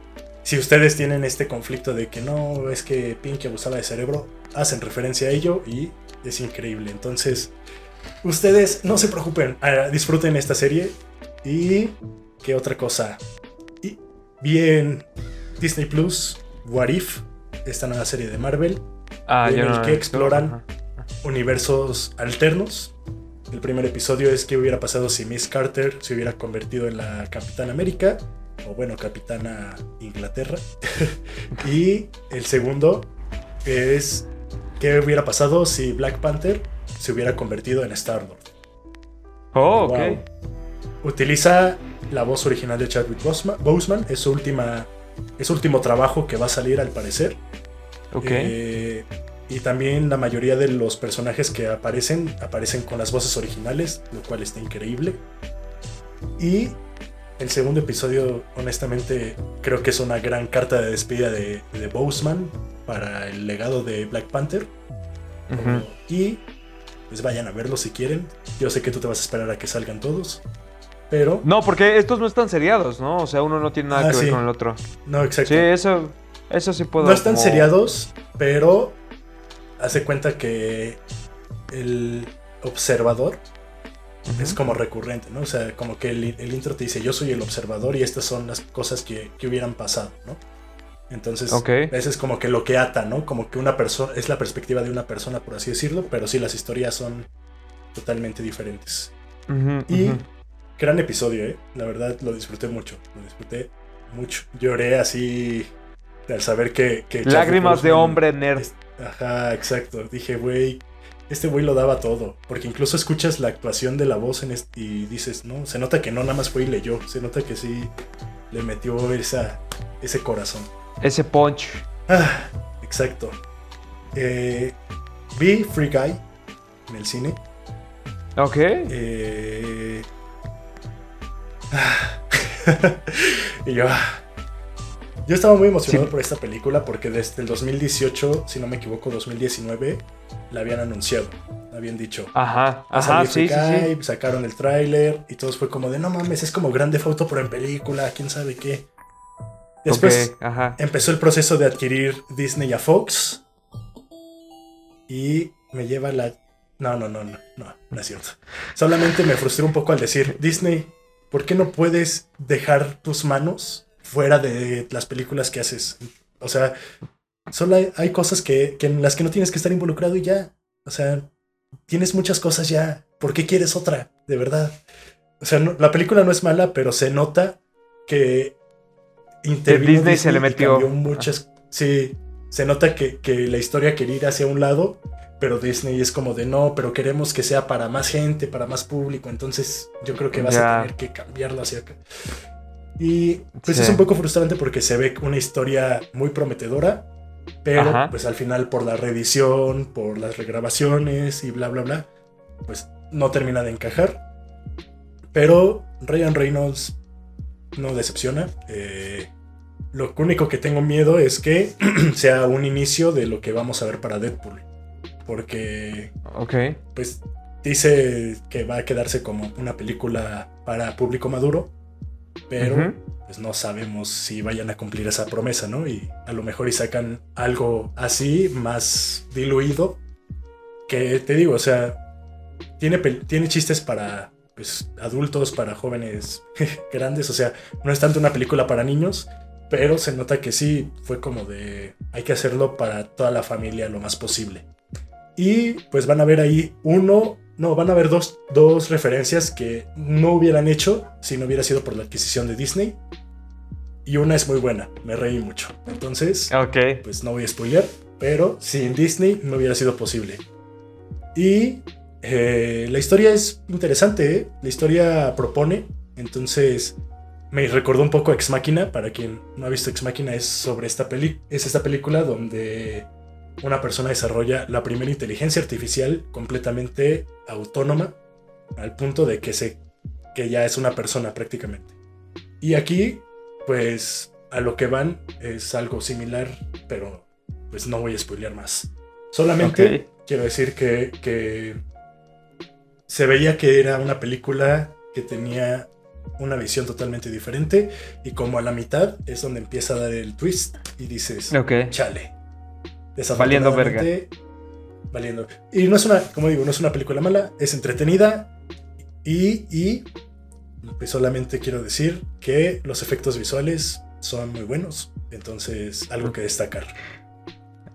si ustedes tienen este conflicto de que no, es que Pinky abusaba de cerebro, hacen referencia a ello y es increíble. Entonces, ustedes no se preocupen, ah, disfruten esta serie. Y, ¿qué otra cosa? Y, bien, Disney Plus, What If, esta nueva serie de Marvel, Ah, en el no que exploran universos alternos. El primer episodio es qué hubiera pasado si Miss Carter se hubiera convertido en la Capitana América, o bueno, Capitana Inglaterra. [LAUGHS] y el segundo es qué hubiera pasado si Black Panther se hubiera convertido en Star-Lord. Oh, ok. Utiliza la voz original de Chadwick Boseman, es su última es su último trabajo que va a salir al parecer. Ok. Eh, y también la mayoría de los personajes que aparecen aparecen con las voces originales, lo cual está increíble. Y el segundo episodio, honestamente, creo que es una gran carta de despedida de, de Boseman para el legado de Black Panther. Ujú. Y pues vayan a verlo si quieren. Yo sé que tú te vas a esperar a que salgan todos. Pero, No, porque estos no están seriados, ¿no? O sea, uno no tiene nada Ah, que ver con el otro. no, exacto. Sí, eso, eso sí puedo. No están como- seriados, pero hace cuenta que el observador es como recurrente, ¿no? O sea, como que el, el intro te dice, yo soy el observador y estas son las cosas que, que hubieran pasado, ¿no? Entonces, Ok. ese es como que lo que ata, ¿no? Como que una persona, es la perspectiva de una persona, por así decirlo, pero sí, las historias son totalmente diferentes. Y gran episodio, ¿eh? La verdad lo disfruté mucho, lo disfruté mucho. Lloré así al saber que... Lágrimas de hombre nerd. es- Ajá, exacto. Dije, güey, este güey lo daba todo. Porque incluso escuchas la actuación de la voz en este, y dices, no, se nota que no nada más fue y leyó. Se nota que sí le metió esa, ese corazón. Ese punch. Ah, exacto. Eh, vi Free Guy en el cine. Ok. Eh, ah, [LAUGHS] y yo, ah. yo estaba muy emocionado Sí. por esta película porque desde el 2018, si no me equivoco, 2019, la habían anunciado. Habían dicho. Ajá, "Va a ajá, sí, sí, Free sí. Guy", Sacaron el tráiler y todos fue como de no mames, es como grande foto pero en película, quién sabe qué. Después ajá. empezó el proceso de adquirir Disney a Fox. Y me lleva la. No, no, no, no, no, no es cierto. Solamente me frustré un poco al decir, Disney, ¿por qué no puedes dejar tus manos fuera de las películas que haces? O sea, solo hay, hay cosas que, que en las que no tienes que estar involucrado y ya. O sea, tienes muchas cosas ya. ¿Por qué quieres otra? De verdad. O sea, no- la película no es mala, pero se nota que intervino Disney se le metió. muchas. Sí, se nota que, que la historia quería ir hacia un lado, pero Disney es como de no, pero queremos que sea para más gente, para más público. Entonces, yo creo que vas a tener que cambiarlo hacia acá. Y pues Sí. es un poco frustrante porque se ve una historia muy prometedora, pero Ajá. pues al final por la reedición, por las regrabaciones y bla bla bla, pues no termina de encajar. Pero Ryan Reynolds no decepciona. Eh, lo único que tengo miedo es que [CLEARS THROAT] sea un inicio de lo que vamos a ver para Deadpool. Porque Ok. pues dice que va a quedarse como una película para público maduro, pero pues no sabemos si vayan a cumplir esa promesa, ¿no? Y a lo mejor y sacan algo así, más diluido, que te digo, o sea, tiene, tiene chistes para pues, adultos, para jóvenes [LAUGHS] grandes, o sea, no es tanto una película para niños, pero se nota que sí fue como de, hay que hacerlo para toda la familia lo más posible. Y pues van a ver ahí uno No, van a haber dos, dos referencias que no hubieran hecho si no hubiera sido por la adquisición de Disney. Y una es muy buena, me reí mucho. Entonces, Ok. pues no voy a spoilear, pero sin Disney no hubiera sido posible. Y eh, la historia es interesante, ¿eh? la historia propone, entonces me recordó un poco a Ex Machina, para quien no ha visto Ex Machina es sobre esta peli es esta película donde una persona desarrolla la primera inteligencia artificial completamente autónoma al punto de que se que ya es una persona prácticamente. Y aquí pues a lo que van es algo similar, pero pues no voy a spoilear más. Solamente quiero decir que, que se veía que era una película que tenía una visión totalmente diferente y como a la mitad es donde empieza a dar el twist y dices, Ok. chale. Valiendo verga. Valiendo. Y no es una, como digo, no es una película mala, es entretenida y, y pues solamente quiero decir que los efectos visuales son muy buenos, entonces algo que destacar.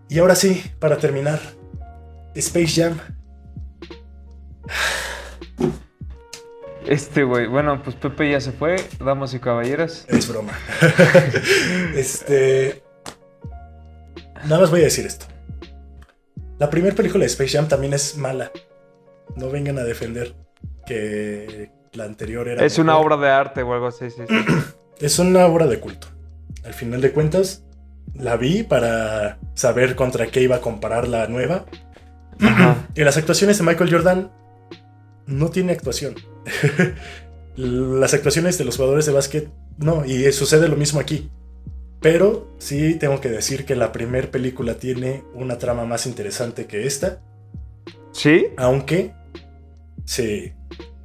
Y ahora sí, para terminar, Space Jam. Este, güey. Bueno, pues Pepe ya se fue, damas y caballeros. Es broma. [LAUGHS] este. Nada más voy a decir esto. La primera película de Space Jam también es mala. No vengan a defender que la anterior era. Es una obra de arte o algo así, sí, sí. [CLEARS THROAT] Es una obra de culto. Al final de cuentas, la vi para saber contra qué iba a comparar la nueva. Ajá. [CLEARS THROAT] Y las actuaciones de Michael Jordan no tiene actuación. [LAUGHS] las actuaciones de los jugadores de básquet no, y sucede lo mismo aquí. Pero sí tengo que decir que la primera película tiene una trama más interesante que esta, ¿Sí? aunque sí.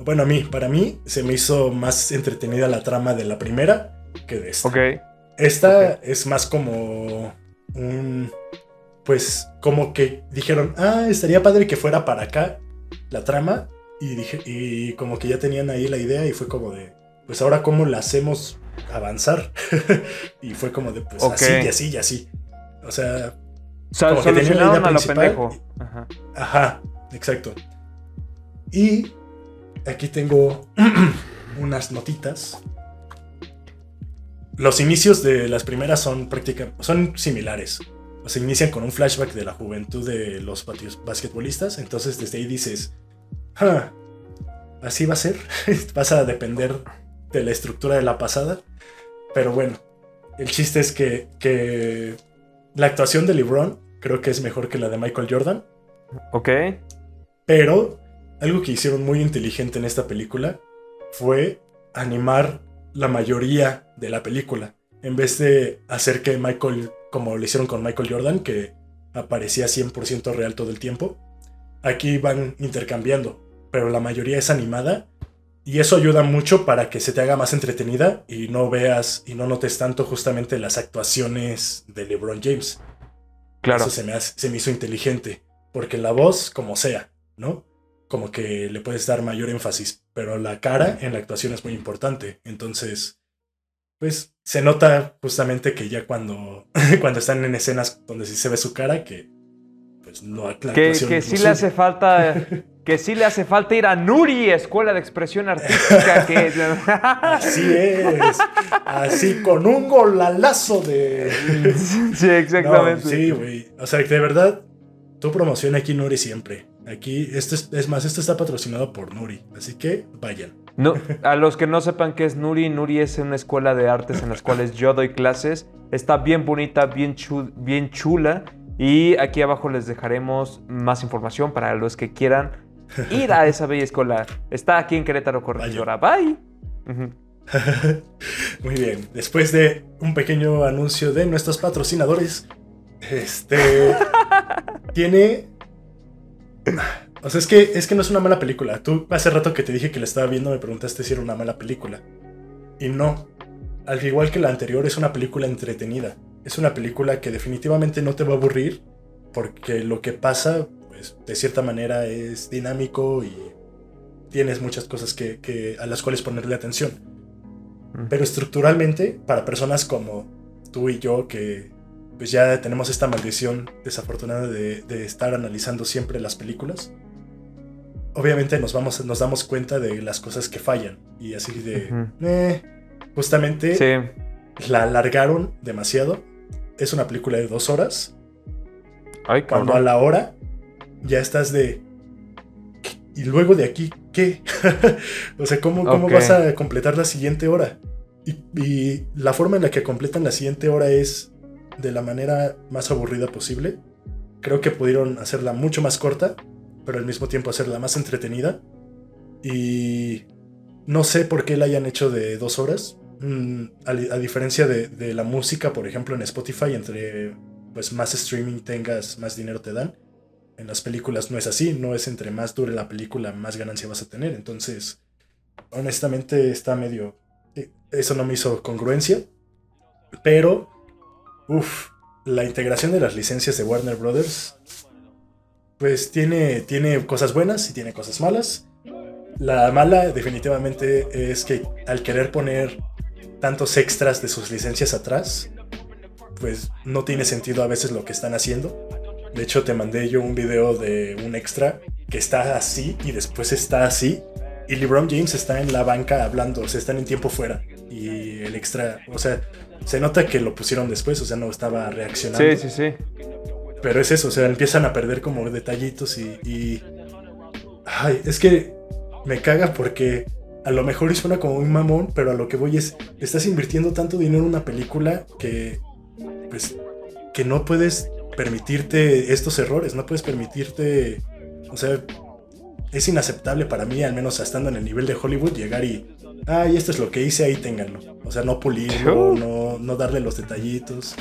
Bueno, a mí, para mí, se me hizo más entretenida la trama de la primera que de esta. Ok. Esta es más como un. Pues como que dijeron, ah, estaría padre que fuera para acá la trama. Y, dije, y como que ya tenían ahí la idea y fue como de, pues ahora cómo la hacemos avanzar. [LAUGHS] y fue como de, pues así y así y así. O sea, O sea, Como que tenía la idea principal. Ajá. Ajá, exacto. Y aquí tengo [CLEARS THROAT] unas notitas. Los inicios de las primeras son prácticamente son similares. O sea, inician con un flashback de la juventud de los patios- basquetbolistas. Entonces, desde ahí dices, "Ah, así va a ser. [LAUGHS] Vas a depender de la estructura de la pasada. Pero bueno, el chiste es que, que la actuación de LeBron creo que es mejor que la de Michael Jordan. Ok. Pero algo que hicieron muy inteligente en esta película fue animar la mayoría de la película. En vez de hacer que Michael, como lo hicieron con Michael Jordan, que aparecía 100% real todo el tiempo, aquí van intercambiando, pero la mayoría es animada y eso ayuda mucho para que se te haga más entretenida y no veas y no notes tanto justamente las actuaciones de LeBron James. Claro. Eso se me, hace- se me hizo inteligente. Porque la voz, como sea, ¿no? Como que le puedes dar mayor énfasis. Pero la cara en la actuación es muy importante. Entonces, pues se nota justamente que ya cuando, [LAUGHS] cuando están en escenas donde sí se ve su cara, que pues no la Que, que sí le hace falta. [LAUGHS] Que sí le hace falta ir a Nuri, Escuela de Expresión Artística. Que... [LAUGHS] Así es. Así con un golalazo de. sí, exactamente. No, sí, güey. O sea, que de verdad, tu promoción aquí Nuri siempre. Aquí, esto es, es más, esto está patrocinado por Nuri. Así que vayan. No, a los que no sepan qué es Nuri, Nuri es una escuela de artes en las cuales yo doy clases. Está bien bonita, bien, bien chula. Y aquí abajo les dejaremos más información para los que quieran ir a esa bella escuela. Está aquí en Querétaro Corregidora. Bye. [LAUGHS] Muy bien. Después de un pequeño anuncio de nuestros patrocinadores, este [LAUGHS] tiene. O sea, es que, es que no es una mala película. Tú hace rato que te dije que la estaba viendo, me preguntaste si era una mala película. Y no. Al igual que la anterior, es una película entretenida. Es una película que definitivamente no te va a aburrir. Porque lo que pasa, pues, de cierta manera es dinámico y tienes muchas cosas que, que- a las cuales ponerle atención. Pero estructuralmente, para personas como tú y yo, que pues ya tenemos esta maldición desafortunada de, de estar analizando siempre las películas, obviamente nos, vamos, nos damos cuenta de las cosas que fallan. Y así de... eh, justamente Sí. la alargaron demasiado. Es una película de dos horas. Ay, Cuando a la hora ya estás de... "¿Qué? Y luego de aquí, ¿qué? [LAUGHS] o sea, ¿cómo, cómo vas a completar la siguiente hora? Y, y la forma en la que completan la siguiente hora es de la manera más aburrida posible. Creo que pudieron hacerla mucho más corta, pero al mismo tiempo hacerla más entretenida. Y no sé por qué la hayan hecho de dos horas. Mm, a, a diferencia de, de la música, por ejemplo, en Spotify, entre pues más streaming tengas, más dinero te dan. En las películas no es así, no es entre más dure la película, más ganancia vas a tener. Entonces, honestamente está medio... eh, Eso no me hizo congruencia. Pero, uff, la integración de las licencias de Warner Brothers, pues tiene, tiene cosas buenas y tiene cosas malas. La mala definitivamente es que al querer poner tantos extras de sus licencias atrás, pues no tiene sentido a veces lo que están haciendo. De hecho, te mandé yo un video de un extra que está así y después está así. Y LeBron James está en la banca hablando, o sea, están en tiempo fuera. Y el extra, o sea, se nota que lo pusieron después, o sea, no estaba reaccionando. Sí, sí, sí. Pero es eso, o sea, empiezan a perder como detallitos y, y- Ay, es que me caga porque a lo mejor suena como un mamón, pero a lo que voy es, estás invirtiendo tanto dinero en una película que, pues, que no puedes permitirte estos errores, no puedes permitirte, o sea, es inaceptable para mí, al menos estando en el nivel de Hollywood, llegar y, ay, esto es lo que hice, ahí ténganlo. O sea, no pulirlo, no, no darle los detallitos.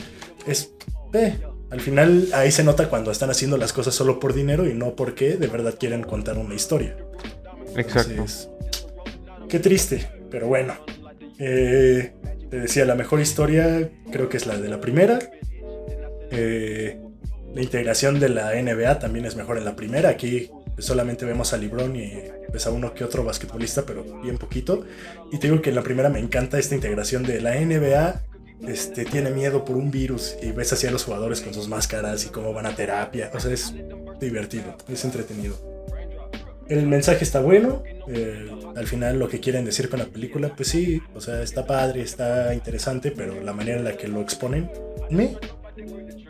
Es, eh, al final ahí se nota cuando están haciendo las cosas solo por dinero y no porque de verdad quieren contar una historia. Exacto. Entonces, qué triste, pero bueno. Eh, te decía, la mejor historia creo que es la de la primera. Eh, la integración de la NBA también es mejor en la primera. Aquí solamente vemos a LeBron y pues, a uno que otro basquetbolista, pero bien poquito. Y te digo que en la primera me encanta esta integración de la NBA. Este, tiene miedo por un virus y ves así a los jugadores con sus máscaras y cómo van a terapia. O sea, es divertido, es entretenido. El mensaje está bueno. eh, al final lo que quieren decir con la película, pues sí, o sea, está padre, está interesante, pero la manera en la que lo exponen, me.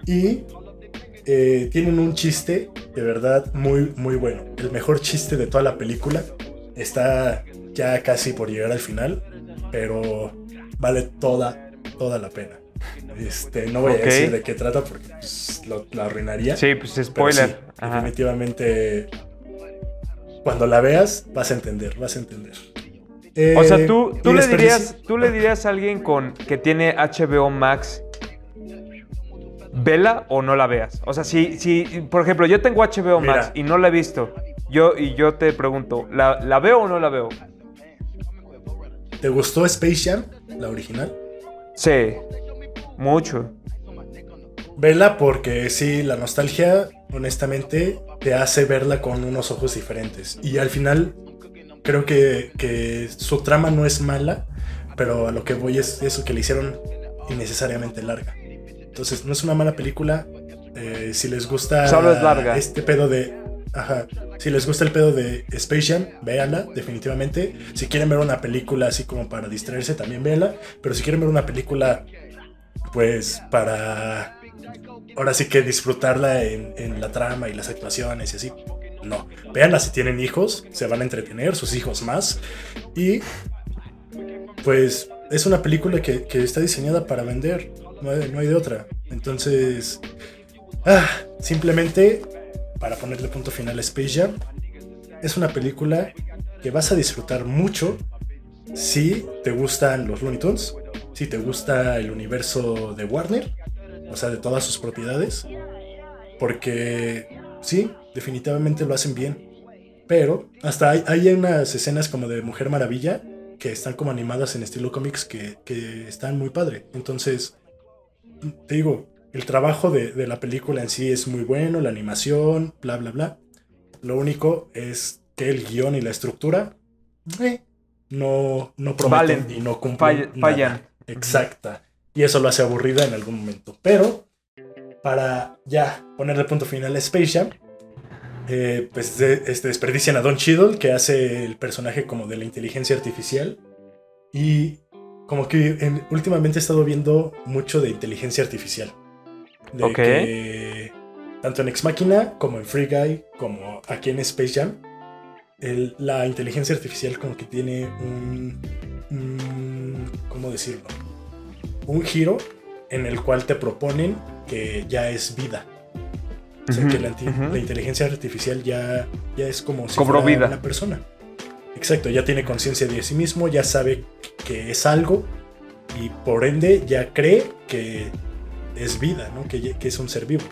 Y eh, tienen un chiste de verdad muy, muy bueno. El mejor chiste de toda la película. Está ya casi por llegar al final, pero vale toda, toda la pena. Este, no voy a decir de qué trata porque pues, lo, lo arruinaría. Sí, pues spoiler. sí, definitivamente. Cuando la veas, vas a entender, vas a entender. O sea, Eh, tú, tú le dirías, tú le dirías a alguien con que tiene HBO Max, vela o no la veas. O sea, si, si por ejemplo, yo tengo HBO Max Mira. y no la he visto, yo y yo te pregunto, ¿la, la veo o no la veo? ¿Te gustó Space Jam, la original? Sí, mucho. Vela porque sí, la nostalgia, honestamente, te hace verla con unos ojos diferentes. Y al final, creo que, que su trama no es mala, pero a lo que voy es eso que le hicieron innecesariamente larga. Entonces, no es una mala película. eh, si les gusta Solo es larga. este pedo de. Ajá. Si les gusta el pedo de Space Jam, véanla, definitivamente. Si quieren ver una película así como para distraerse, también véanla. Pero si quieren ver una película, pues para ahora sí que disfrutarla en, en la trama y las actuaciones y así. No, véanla si tienen hijos, se van a entretener, sus hijos más. Y pues es una película que, que está diseñada para vender, no hay, no hay de otra. Entonces, ah, simplemente para ponerle punto final a Space Jam, es una película que vas a disfrutar mucho si te gustan los Looney Tunes, si te gusta el universo de Warner, o sea, de todas sus propiedades, porque sí, definitivamente lo hacen bien. Pero hasta hay, hay unas escenas como de Mujer Maravilla que están como animadas en estilo cómics que, que están muy padre. Entonces, te digo, el trabajo de, de la película en sí es muy bueno, la animación, bla, bla, bla. Lo único es que el guion y la estructura eh, no, no prometen Valen. y no cumplen. Fall- fallan. Exacta. Y eso lo hace aburrida en algún momento. Pero, para ya ponerle punto final a Space Jam, eh, pues este, desperdician a Don Cheadle, que hace el personaje como de la inteligencia artificial. Y como que últimamente he estado viendo mucho de inteligencia artificial. De que tanto en Ex Machina como en Free Guy, como aquí en Space Jam, la inteligencia artificial como que tiene un, ¿cómo decirlo? Un giro en el cual te proponen que ya es vida. O sea, que la, inteligencia artificial ya, ya es como si fuera vida. una persona. Exacto, ya tiene conciencia de sí mismo, ya sabe que es algo y por ende ya cree que es vida, ¿no? que, que es un ser vivo.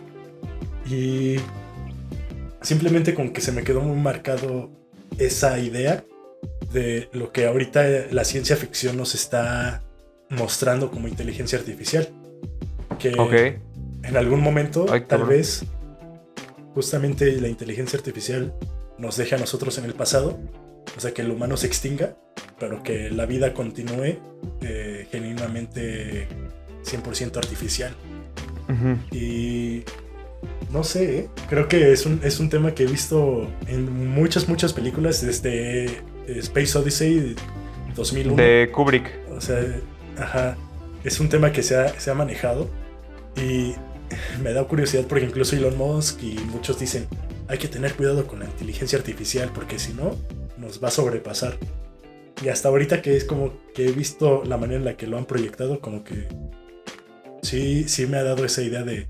Y simplemente con que se me quedó muy marcado esa idea de lo que ahorita la ciencia ficción nos está mostrando como inteligencia artificial. Que en algún momento, tal vez, justamente la inteligencia artificial nos deje a nosotros en el pasado, o sea, que el humano se extinga, pero que la vida continúe eh, genuinamente 100% artificial. Y no sé, ¿eh? creo que es un, es un tema que he visto en muchas, muchas películas, desde Space Odyssey 2001. De Kubrick. O sea, ajá, es un tema que se ha, se ha manejado y me da curiosidad porque incluso Elon Musk y muchos dicen, hay que tener cuidado con la inteligencia artificial porque si no, nos va a sobrepasar. Y hasta ahorita que es como que he visto la manera en la que lo han proyectado, como que sí, sí me ha dado esa idea de,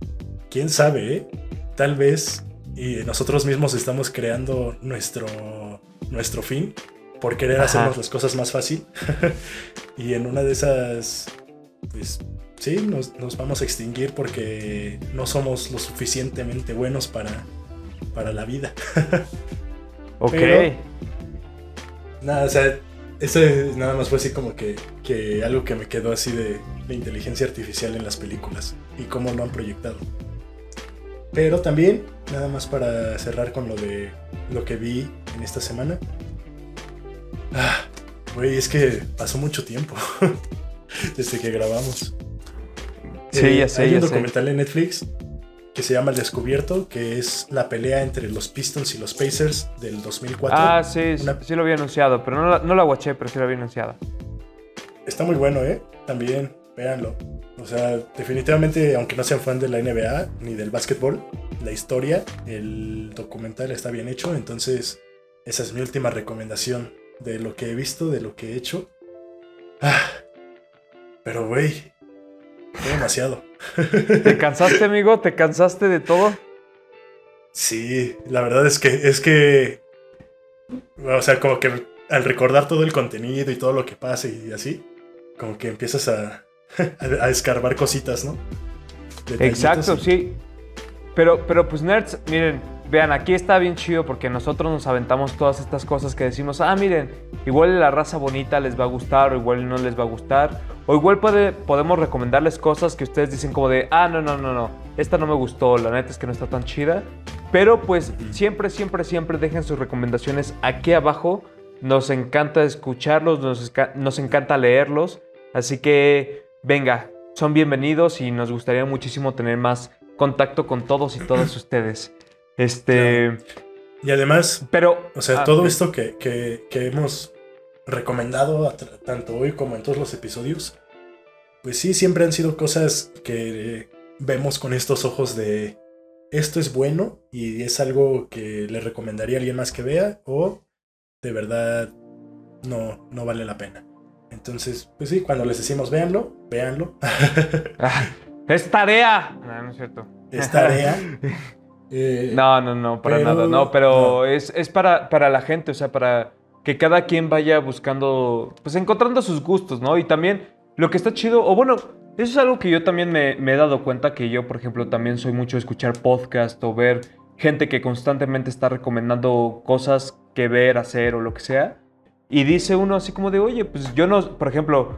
quién sabe, ¿eh? tal vez y nosotros mismos estamos creando nuestro, nuestro fin por querer hacernos las cosas más fácil. [LAUGHS] y en una de esas, pues sí, nos, vamos a extinguir porque no somos lo suficientemente buenos para, para la vida. [LAUGHS] ok. Nada, o sea, eso nada más fue así como que, que algo que me quedó así de, de inteligencia artificial en las películas y cómo lo han proyectado. Pero también, nada más para cerrar con lo de lo que vi en esta semana. Ah, güey, es que pasó mucho tiempo [LAUGHS] desde que grabamos. Sí, ya eh, sé. Hay un documental en Netflix que se llama El Descubierto, que es la pelea entre los Pistons y los Pacers del 2004. Ah, sí, sí lo había anunciado, pero no la, no la watché, pero sí lo había anunciado. Está muy bueno, ¿eh? También, véanlo. O sea, definitivamente, aunque no sean fan de la NBA ni del básquetbol, la historia, el documental está bien hecho, entonces esa es mi última recomendación de lo que he visto, de lo que he hecho. Ah, pero güey, demasiado. ¿Te cansaste, amigo? ¿Te cansaste de todo? Sí, la verdad es que es que o sea, como que al recordar todo el contenido y todo lo que pasa y así, como que empiezas a, [LAUGHS] a, escarbar cositas, ¿no? Exacto, sí. Pero, pero pues nerds, miren, vean, aquí está bien chido porque nosotros nos aventamos todas estas cosas que decimos, ah, miren, igual la raza bonita les va a gustar o igual no les va a gustar. O igual puede, podemos recomendarles cosas que ustedes dicen como de, ah, no, no, no, no, esta no me gustó, la neta es que no está tan chida. Pero pues siempre, siempre, siempre dejen sus recomendaciones aquí abajo. Nos encanta escucharlos, nos, nos encanta leerlos. Así que, venga, son bienvenidos y nos gustaría muchísimo tener más contacto con todos y todas [CLEARS THROAT] ustedes. Este. Y además, pero, o sea, ah, todo esto que, que, que hemos recomendado tanto hoy como en todos los episodios, pues sí, siempre han sido cosas que vemos con estos ojos de esto es bueno y es algo que le recomendaría a alguien más que vea o de verdad no, no vale la pena. Entonces, pues sí, cuando les decimos véanlo, véanlo. [LAUGHS] Ah, es tarea. No, no es cierto. Es tarea. [LAUGHS] Eh, no, no, no, para nada. No, pero Es, es para, para la gente, o sea, para que cada quien vaya buscando, pues encontrando sus gustos, ¿no? Y también lo que está chido, o bueno, eso es algo que yo también me, he dado cuenta que yo, por ejemplo, también soy mucho de escuchar podcast o ver gente que constantemente está recomendando cosas que ver, hacer o lo que sea. Y dice uno así como de, oye, pues yo no, por ejemplo,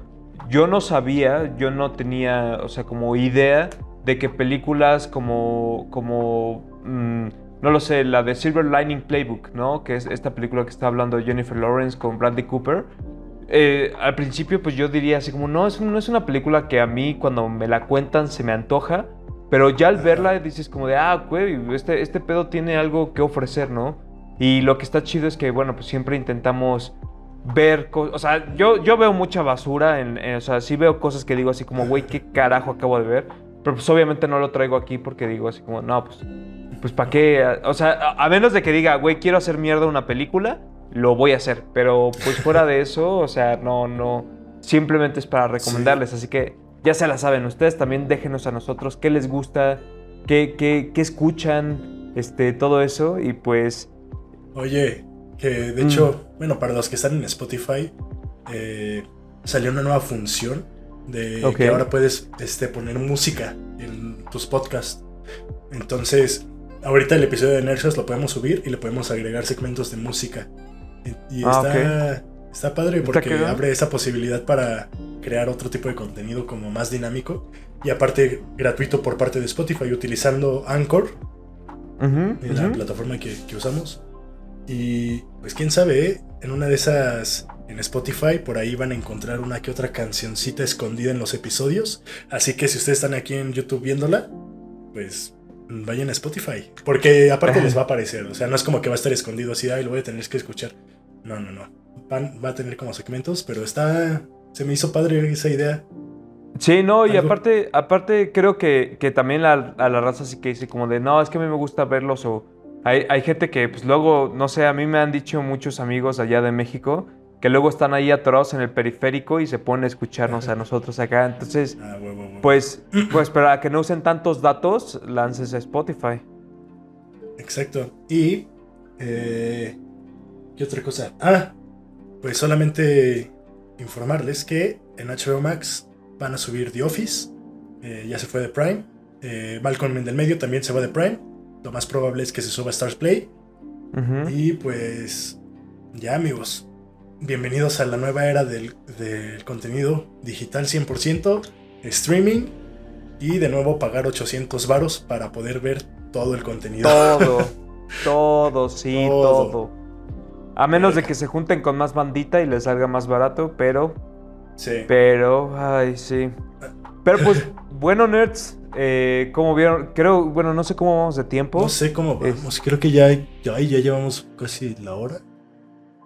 yo no sabía, yo no tenía, o sea, como idea de que películas como, como mm, no lo sé, la de Silver Lining Playbook, ¿no? Que es esta película que está hablando Jennifer Lawrence con Bradley Cooper. Eh, al principio, pues yo diría así como, no es, no es una película que a mí cuando me la cuentan se me antoja, Pero ya al verla dices como de, ah, güey, este, este pedo tiene algo que ofrecer, ¿no? Y lo que está chido es que, bueno, pues siempre intentamos ver cosas. O sea, yo, yo veo mucha basura. En, o sea, sí veo cosas que digo así como, güey, ¿qué carajo acabo de ver? Pero pues obviamente no lo traigo aquí porque digo así como, no, pues, pues ¿para qué? O sea, a, menos de que diga, güey, quiero hacer mierda una película, lo voy a hacer. Pero pues fuera de eso, o sea, no, no. Simplemente es para recomendarles. Así que ya se la saben. Ustedes también déjenos a nosotros qué les gusta, qué, qué, qué escuchan, este, todo eso. Y pues. Oye, que de hecho, mm. bueno, para los que están en Spotify, eh, salió una nueva función de que ahora puedes este, poner música en tus podcasts. Entonces, ahorita el episodio de Nerdshot lo podemos subir y le podemos agregar segmentos de música. Y, ah, está, está, padre porque abre esa posibilidad para crear otro tipo de contenido como más dinámico y aparte gratuito por parte de Spotify utilizando Anchor, en la plataforma que, que usamos. Y pues quién sabe, ¿eh? en una de esas en Spotify, por ahí van a encontrar una que otra cancioncita escondida en los episodios. Así que si ustedes están aquí en YouTube viéndola, pues vayan a Spotify. Porque aparte les va a aparecer. O sea, no es como que va a estar escondido así, ay, lo voy a tener que escuchar. No, no, no. va a tener como segmentos, pero está. Se me hizo padre esa idea. Sí, no, y aparte, aparte creo que, que también a la raza sí que dice como de, no, es que a mí me gusta verlos o hay, gente que, pues luego, no sé, a mí me han dicho muchos amigos allá de México que luego están ahí atorados en el periférico y se ponen a escucharnos a nosotros acá. Entonces, ah, pues, pues para que no usen tantos datos, lances a Spotify. Exacto. Y, eh, ¿qué otra cosa? Ah, pues solamente informarles que en HBO Max van a subir The Office, eh, ya se fue de Prime. Eh, Malcolm en del medio también se va de Prime lo más probable es que se suba Stars Play. Y pues ya amigos, bienvenidos a la nueva era del, contenido digital 100%, streaming y de nuevo pagar 800 varos para poder ver todo el contenido. Todo, [LAUGHS] todo, sí, todo. A menos de que se junten con más bandita y les salga más barato, pero... Sí. Pero, ay, sí. Pero pues, [LAUGHS] bueno, nerds, eh, ¿Cómo vieron? Creo, bueno, no sé cómo vamos de tiempo. No sé cómo vamos. Creo que ya, ya, ya llevamos casi la hora.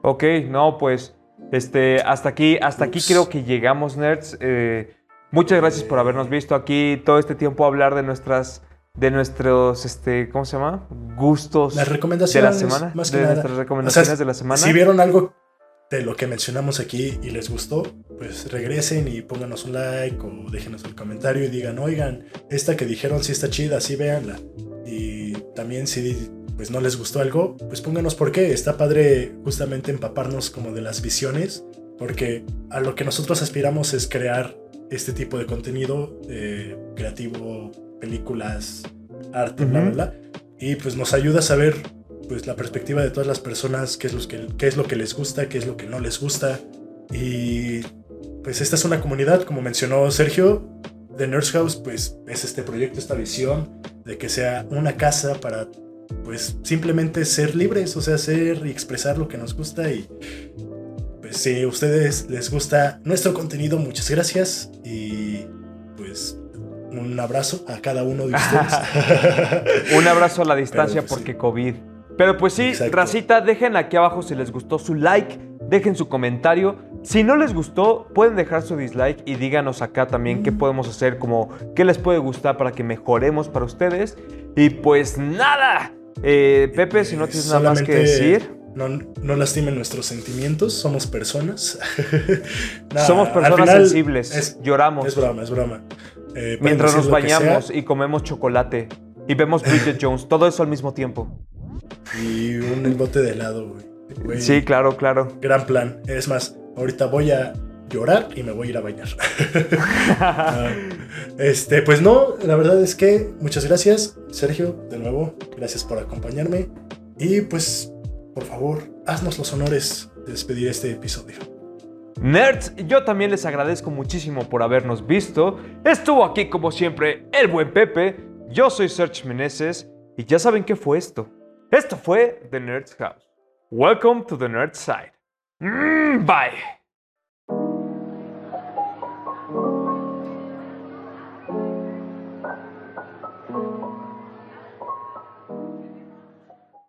Ok, no, pues, este, hasta aquí, hasta aquí creo que llegamos, nerds. Eh, muchas gracias por habernos visto aquí todo este tiempo hablar de nuestras, de nuestros, este, ¿cómo se llama? Gustos. Las recomendaciones de la semana. Más que de nuestras recomendaciones de la semana. Si vieron algo de lo que mencionamos aquí y les gustó, pues regresen y pónganos un like o déjenos el comentario y digan, oigan, esta que dijeron sí está chida, sí véanla. Y también si pues no les gustó algo, pues pónganos por qué. Está padre justamente empaparnos como de las visiones, porque a lo que nosotros aspiramos es crear este tipo de contenido eh, creativo, películas, arte, bla, bla, bla. Y pues nos ayuda a saber pues la perspectiva de todas las personas, qué es, lo que, qué es lo que les gusta, qué es lo que no les gusta. Y pues esta es una comunidad, como mencionó Sergio, de Nurse House, pues es este proyecto, esta visión de que sea una casa para pues simplemente ser libres, o sea, ser y expresar lo que nos gusta y pues si a ustedes les gusta nuestro contenido, muchas gracias y pues un abrazo a cada uno de ustedes. [LAUGHS] un abrazo a la [LAUGHS] distancia pues, porque COVID. Pero pues sí, racita, dejen aquí abajo si les gustó su like, dejen su comentario. Si no les gustó, pueden dejar su dislike y díganos acá también qué podemos hacer, como qué les puede gustar para que mejoremos para ustedes. Y pues nada, eh, Pepe, si no tienes nada más que decir. No, no, lastimen nuestros sentimientos, somos personas. [LAUGHS] somos personas sensibles, lloramos. Es broma, es broma. Eh, Mientras nos bañamos y comemos chocolate y vemos Bridget [LAUGHS] Jones, todo eso al mismo tiempo. Y un bote de helado, güey. Sí, claro, claro. Gran plan. Es más, ahorita voy a llorar y me voy a ir a bañar. [LAUGHS] Ah, este, pues no, la verdad es que muchas gracias, Sergio, de nuevo, gracias por acompañarme. Y pues, por favor, haznos los honores de despedir este episodio. Nerds, yo también les agradezco muchísimo por habernos visto. Estuvo aquí como siempre el buen Pepe. Yo soy Serge Meneses y ya saben qué fue esto. Esto fue The Nerd's House. Welcome to the Nerd Side. Mm, bye.